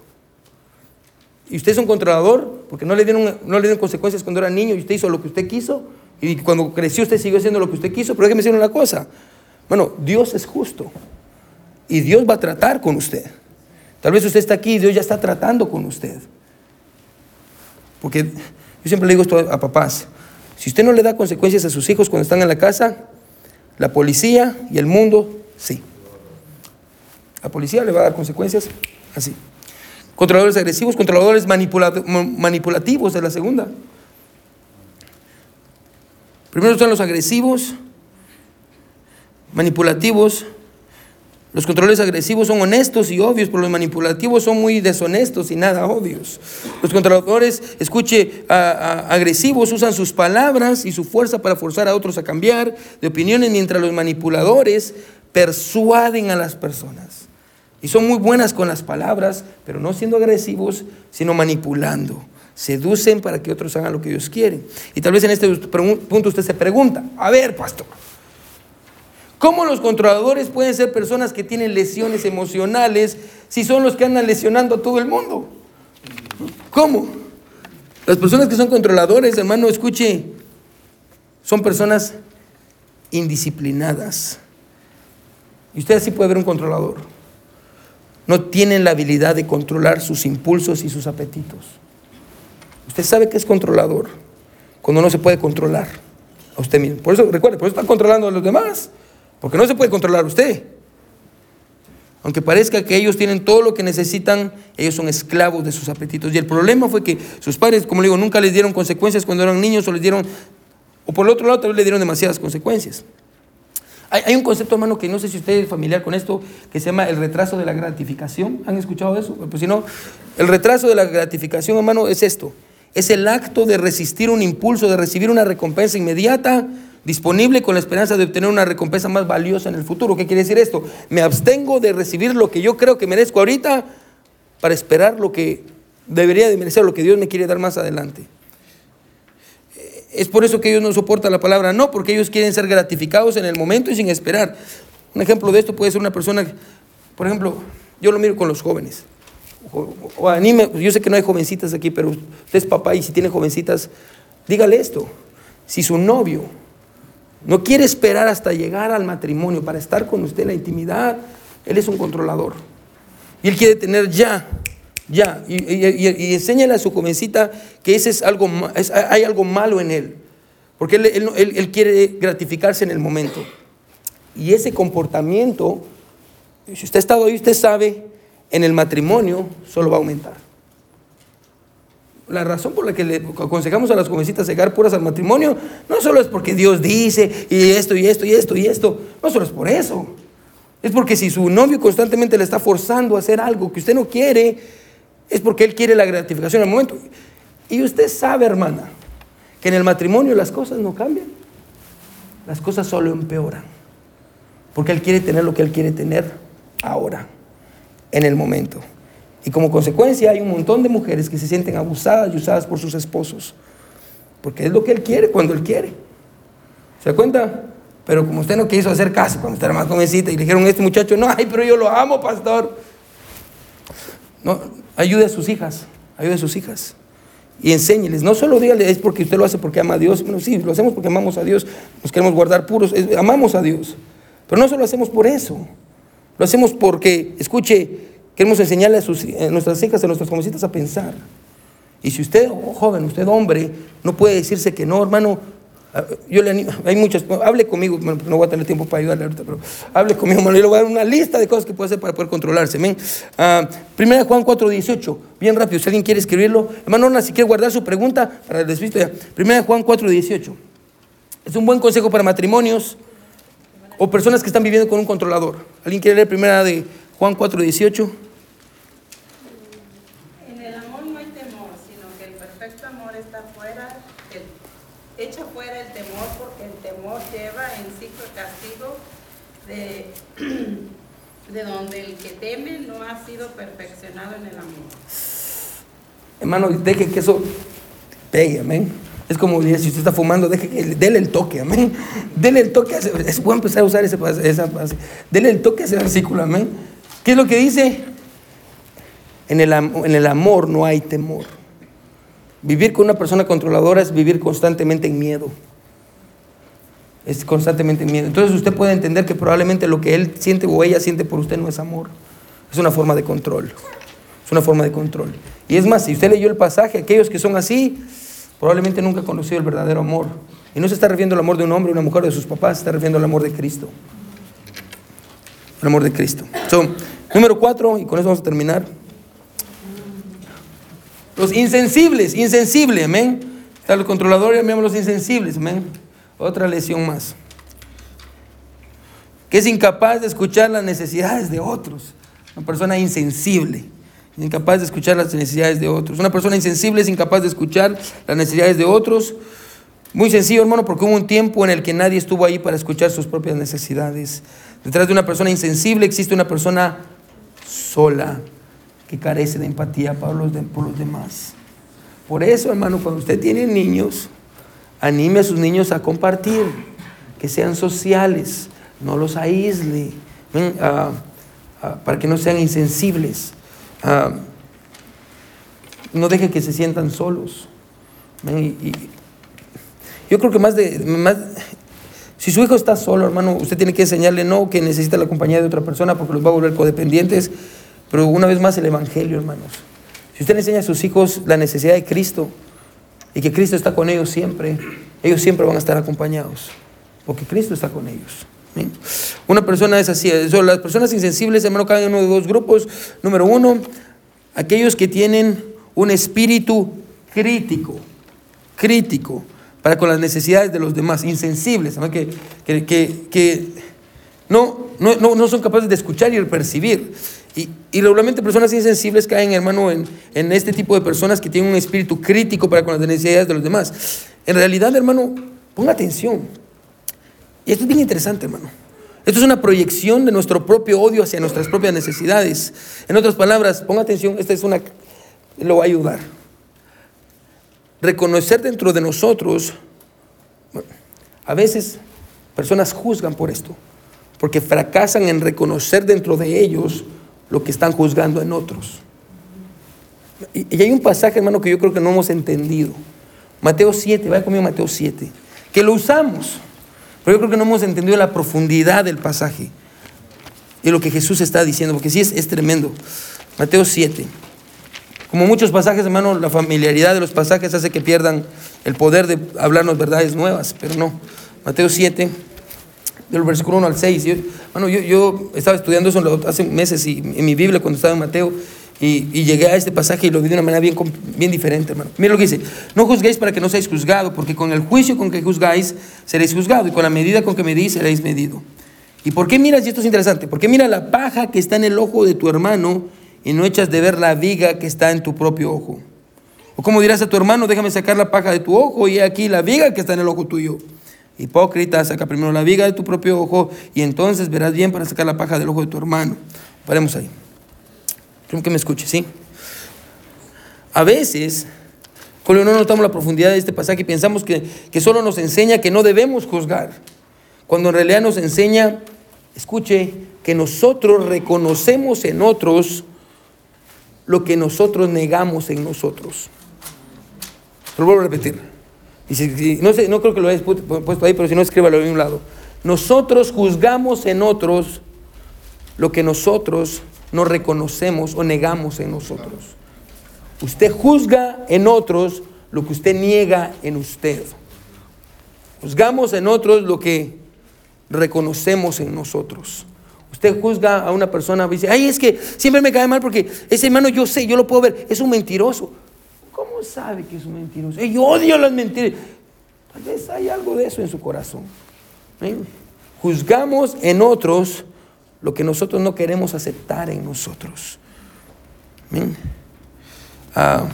Y usted es un controlador porque no le, dieron, no le dieron consecuencias cuando era niño y usted hizo lo que usted quiso. Y cuando creció usted siguió haciendo lo que usted quiso. Pero déjeme decir una cosa. Bueno, Dios es justo. Y Dios va a tratar con usted. Tal vez usted está aquí y Dios ya está tratando con usted. Porque yo siempre le digo esto a papás. Si usted no le da consecuencias a sus hijos cuando están en la casa, la policía y el mundo, sí. La policía le va a dar consecuencias así. Controladores agresivos, controladores manipulativos de la segunda. Primero están los agresivos, manipulativos. Los controladores agresivos son honestos y obvios, pero los manipulativos son muy deshonestos y nada obvios. Los controladores, escuche, agresivos usan sus palabras y su fuerza para forzar a otros a cambiar de opiniones, mientras los manipuladores persuaden a las personas. Y son muy buenas con las palabras, pero no siendo agresivos, sino manipulando. Seducen para que otros hagan lo que ellos quieren. Y tal vez en este punto usted se pregunta, a ver, pastor, ¿cómo los controladores pueden ser personas que tienen lesiones emocionales si son los que andan lesionando a todo el mundo? ¿Cómo? Las personas que son controladores, hermano, escuche, son personas indisciplinadas. Y usted así puede ver un controlador no tienen la habilidad de controlar sus impulsos y sus apetitos. Usted sabe que es controlador cuando no se puede controlar a usted mismo. Por eso, recuerde, por eso está controlando a los demás, porque no se puede controlar a usted. Aunque parezca que ellos tienen todo lo que necesitan, ellos son esclavos de sus apetitos. Y el problema fue que sus padres, como le digo, nunca les dieron consecuencias cuando eran niños o les dieron, o por el otro lado, tal vez le dieron demasiadas consecuencias. Hay, un concepto, hermano, que no sé si usted es familiar con esto, que se llama el retraso de la gratificación. ¿Han escuchado eso? Pues si no, el retraso de la gratificación, hermano, es esto. Es el acto de resistir un impulso, de recibir una recompensa inmediata, disponible con la esperanza de obtener una recompensa más valiosa en el futuro. ¿Qué quiere decir esto? Me abstengo de recibir lo que yo creo que merezco ahorita para esperar lo que debería de merecer, lo que Dios me quiere dar más adelante. Es por eso que ellos no soportan la palabra no, porque ellos quieren ser gratificados en el momento y sin esperar. Un ejemplo de esto puede ser una persona, por ejemplo, yo lo miro con los jóvenes. Anime, yo sé que no hay jovencitas aquí, pero usted es papá y si tiene jovencitas, dígale esto. Si su novio no quiere esperar hasta llegar al matrimonio para estar con usted en la intimidad, él es un controlador. Y él quiere tener ya, ya. Y, y, y enséñale a su jovencita que ese es algo, es, hay algo malo en él. Porque él, él, él, quiere gratificarse en el momento. Y ese comportamiento, si usted ha estado ahí, usted sabe, en el matrimonio solo va a aumentar. La razón por la que le aconsejamos a las jovencitas llegar puras al matrimonio no solo es porque Dios dice y esto y esto y esto y esto, no solo es por eso. Es porque si su novio constantemente le está forzando a hacer algo que usted no quiere, es porque él quiere la gratificación al momento. Y usted sabe, hermana, que en el matrimonio las cosas no cambian. Las cosas solo empeoran. Porque él quiere tener lo que él quiere tener ahora, en el momento. Y como consecuencia hay un montón de mujeres que se sienten abusadas y usadas por sus esposos. Porque es lo que él quiere cuando él quiere. ¿Se da cuenta? Pero como usted no quiso hacer caso cuando era más jovencita y le dijeron a este muchacho, no, [laughs] ay, pero yo lo amo, pastor. No, ayude a sus hijas, ayude a sus hijas. Y enséñeles, no solo dígale, es porque usted lo hace porque ama a Dios. Bueno, sí, lo hacemos porque amamos a Dios, nos queremos guardar puros, amamos a Dios. Pero no solo lo hacemos por eso, lo hacemos porque, escuche, queremos enseñarle a, sus, a nuestras hijas, a nuestras jovencitas a pensar. Y si usted, oh, joven, usted hombre, no puede decirse que no, hermano, yo le animo, hay muchas, hable conmigo, no voy a tener tiempo para ayudarle ahorita, pero hable conmigo, hermano, yo le voy a dar una lista de cosas que puede hacer para poder controlarse. Uh, primera Juan 4, 18, bien rápido, si alguien quiere escribirlo, hermano, si quiere guardar su pregunta, para el desvisto ya. Primera Juan 4, 18. Es un buen consejo para matrimonios o personas que están viviendo con un controlador. ¿Alguien quiere leer primera de Juan 4, 18? En el amor no hay temor, sino que el perfecto amor está fuera, el, echa fuera el temor, porque el temor lleva en sí el castigo de, de donde el que teme no ha sido perfeccionado en el amor. Hermano, deje que eso pegue, amén. Es como si usted está fumando, deje que, dele el toque, amén. Dele el toque, es bueno empezar a usar ese, esa Dele el toque a ese versículo, amén. ¿Qué es lo que dice? En el, en el amor no hay temor. Vivir con una persona controladora es vivir constantemente en miedo. Es constantemente en miedo. Entonces usted puede entender que probablemente lo que él siente o ella siente por usted no es amor. Es una forma de control. Es una forma de control. Y es más, si usted leyó el pasaje, aquellos que son así, probablemente nunca han conocido el verdadero amor. Y no se está refiriendo al amor de un hombre una mujer de sus papás, se está refiriendo al amor de Cristo. El amor de Cristo. So, número cuatro, y con eso vamos a terminar. Los insensibles, insensible, amén. Está el controlador llamamos los insensibles, amén. Otra lesión más. Que es incapaz de escuchar las necesidades de otros. Una persona insensible incapaz de escuchar las necesidades de otros. Una persona insensible es incapaz de escuchar las necesidades de otros. Muy sencillo, hermano, porque hubo un tiempo en el que nadie estuvo ahí para escuchar sus propias necesidades. Detrás de una persona insensible existe una persona sola que carece de empatía por los, por los demás. Por eso, hermano, cuando usted tiene niños, anime a sus niños a compartir, que sean sociales, no los aísle, uh, uh, para que no sean insensibles. Ah, no deje que se sientan solos. Yo creo que más de... Más, si su hijo está solo, hermano, usted tiene que enseñarle no que necesita la compañía de otra persona porque los va a volver codependientes, pero una vez más el Evangelio, hermanos. Si usted le enseña a sus hijos la necesidad de Cristo y que Cristo está con ellos siempre, ellos siempre van a estar acompañados, porque Cristo está con ellos. Una persona es así. las personas insensibles, hermano, caen en uno de dos grupos. Número uno, aquellos que tienen un espíritu crítico, crítico, para con las necesidades de los demás, insensibles, que, que, que, no, no, no, son capaces de escuchar y de percibir. Y, y, regularmente personas insensibles caen, hermano, en, en este tipo de personas que tienen un espíritu crítico para con las necesidades de los demás. En realidad, hermano, ponga atención. Y esto es bien interesante, hermano. Esto es una proyección de nuestro propio odio hacia nuestras propias necesidades. En otras palabras, ponga atención, esta es una, lo va a ayudar. Reconocer dentro de nosotros A veces personas juzgan por esto, porque fracasan en reconocer dentro de ellos lo que están juzgando en otros. Y, hay un pasaje, hermano, que yo creo que no hemos entendido. Mateo 7, vaya conmigo Mateo 7, que lo usamos, pero yo creo que no hemos entendido la profundidad del pasaje y lo que Jesús está diciendo, porque sí es, es tremendo. Mateo 7. Como muchos pasajes, hermano, la familiaridad de los pasajes hace que pierdan el poder de hablarnos verdades nuevas, pero no. Mateo 7, del versículo 1 al 6. Yo, bueno, yo, yo estaba estudiando eso hace meses y, en mi Biblia cuando estaba en Mateo y, y, llegué a este pasaje y lo vi de una manera bien, bien diferente, hermano. Mira lo que dice, no juzguéis para que no seáis juzgados, porque con el juicio con que juzgáis seréis juzgados y con la medida con que medís seréis medido. ¿Y por qué miras, y esto es interesante, por qué mira la paja que está en el ojo de tu hermano y no echas de ver la viga que está en tu propio ojo? O como dirás a tu hermano, déjame sacar la paja de tu ojo y aquí la viga que está en el ojo tuyo. Hipócrita, saca primero la viga de tu propio ojo y entonces verás bien para sacar la paja del ojo de tu hermano. Paremos ahí. Quiero que me escuche, ¿sí? A veces, cuando no notamos la profundidad de este pasaje, pensamos que, que solo nos enseña que no debemos juzgar, cuando en realidad nos enseña, escuche, que nosotros reconocemos en otros lo que nosotros negamos en nosotros. Lo vuelvo a repetir. No, sé, no creo que lo hayas puesto ahí, pero si no, escríbalo de un lado. Nosotros juzgamos en otros lo que nosotros no reconocemos o negamos en nosotros. Usted juzga en otros lo que usted niega en usted. Juzgamos en otros lo que reconocemos en nosotros. Usted juzga a una persona y dice, ay, es que siempre me cae mal porque ese hermano yo sé, yo lo puedo ver, es un mentiroso. ¿Cómo sabe que es un mentiroso? Yo odio las mentiras. Tal vez hay algo de eso en su corazón. Juzgamos en otros lo que nosotros no queremos aceptar en nosotros. Ah,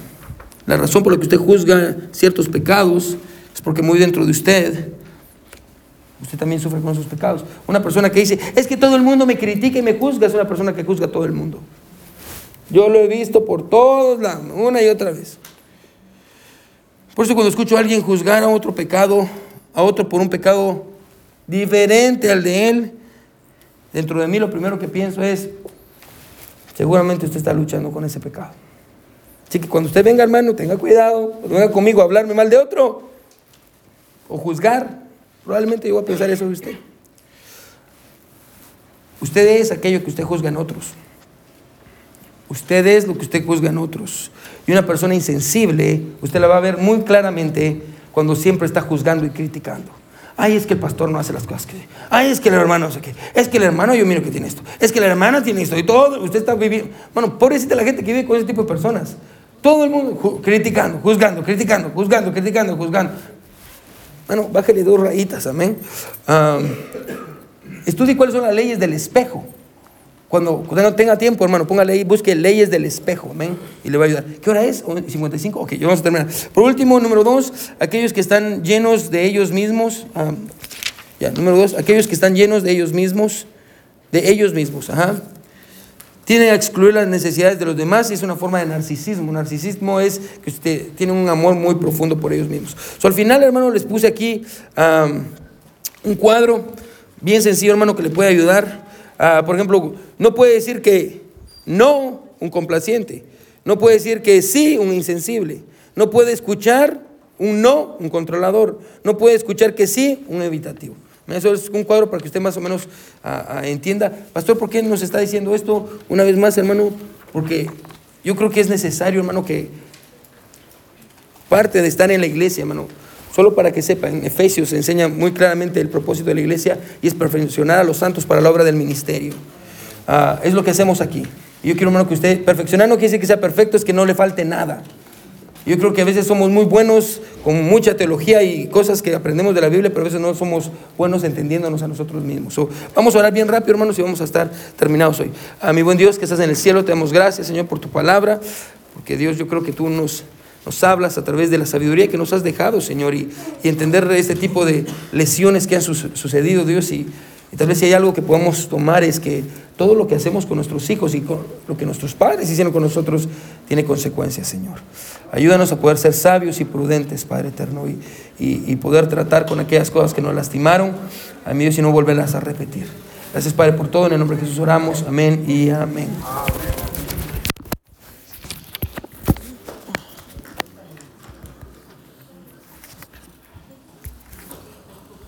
la razón por la que usted juzga ciertos pecados es porque muy dentro de usted, usted también sufre con esos pecados. Una persona que dice, es que todo el mundo me critica y me juzga, es una persona que juzga a todo el mundo. Yo lo he visto por todos lados, una y otra vez. Por eso cuando escucho a alguien juzgar a otro pecado, a otro por un pecado diferente al de él, dentro de mí lo primero que pienso es, seguramente usted está luchando con ese pecado. Así que cuando usted venga, hermano, tenga cuidado, venga conmigo a hablarme mal de otro o juzgar, probablemente yo voy a pensar eso de usted. Usted es aquello que usted juzga en otros. Usted es lo que usted juzga en otros. Y una persona insensible, usted la va a ver muy claramente cuando siempre está juzgando y criticando. Ay, es que el pastor no hace las cosas que. Ay, es que el hermano no sé qué. Es que el hermano yo miro que tiene esto. Es que la hermana tiene esto. Y todo, usted está viviendo. Bueno, pobrecita la gente que vive con ese tipo de personas. Todo el mundo criticando, juzgando, criticando, juzgando, criticando, juzgando. Bueno, bájale dos rayitas, amén. estudie cuáles son las leyes del espejo. Cuando usted no tenga tiempo, hermano, póngale ahí, busque leyes del espejo, amén, y le va a ayudar. ¿Qué hora es? ¿55? Ok, ya vamos a terminar. Por último, número dos, aquellos que están llenos de ellos mismos. ya, número dos, aquellos que están llenos de ellos mismos, de ellos mismos, ajá. Tiene a excluir las necesidades de los demás y es una forma de narcisismo. Narcisismo es que usted tiene un amor muy profundo por ellos mismos. So, al final, hermano, les puse aquí un cuadro bien sencillo, hermano, que le puede ayudar. Uh, por ejemplo, no puede decir que no un complaciente. No puede decir que sí un insensible. No puede escuchar un no un controlador. No puede escuchar que sí un evitativo. Eso es un cuadro para que usted más o menos uh, uh, entienda. Pastor, ¿por qué nos está diciendo esto una vez más, hermano? Porque yo creo que es necesario, hermano, que parte de estar en la iglesia, hermano, Solo para que sepan, en Efesios se enseña muy claramente el propósito de la iglesia y es perfeccionar a los santos para la obra del ministerio. Uh, es lo que hacemos aquí. Yo quiero, hermano, que usted, perfeccionar no quiere decir que sea perfecto, es que no le falte nada. Yo creo que a veces somos muy buenos con mucha teología y cosas que aprendemos de la Biblia, pero a veces no somos buenos entendiéndonos a nosotros mismos. Vamos a orar bien rápido, hermanos, y vamos a estar terminados hoy. A mi buen Dios que estás en el cielo, te damos gracias, Señor, por tu palabra, porque Dios, yo creo que tú nos nos hablas a través de la sabiduría que nos has dejado, Señor, y, entender este tipo de lesiones que han su, sucedido, Dios, y, Y tal vez si hay algo que podemos tomar es que todo lo que hacemos con nuestros hijos y con lo que nuestros padres hicieron con nosotros tiene consecuencias, Señor. Ayúdanos a poder ser sabios y prudentes, Padre eterno, y, y, poder tratar con aquellas cosas que nos lastimaron, a mí y no volverlas a repetir. Gracias, Padre, por todo. En el nombre de Jesús oramos. Amén y amén.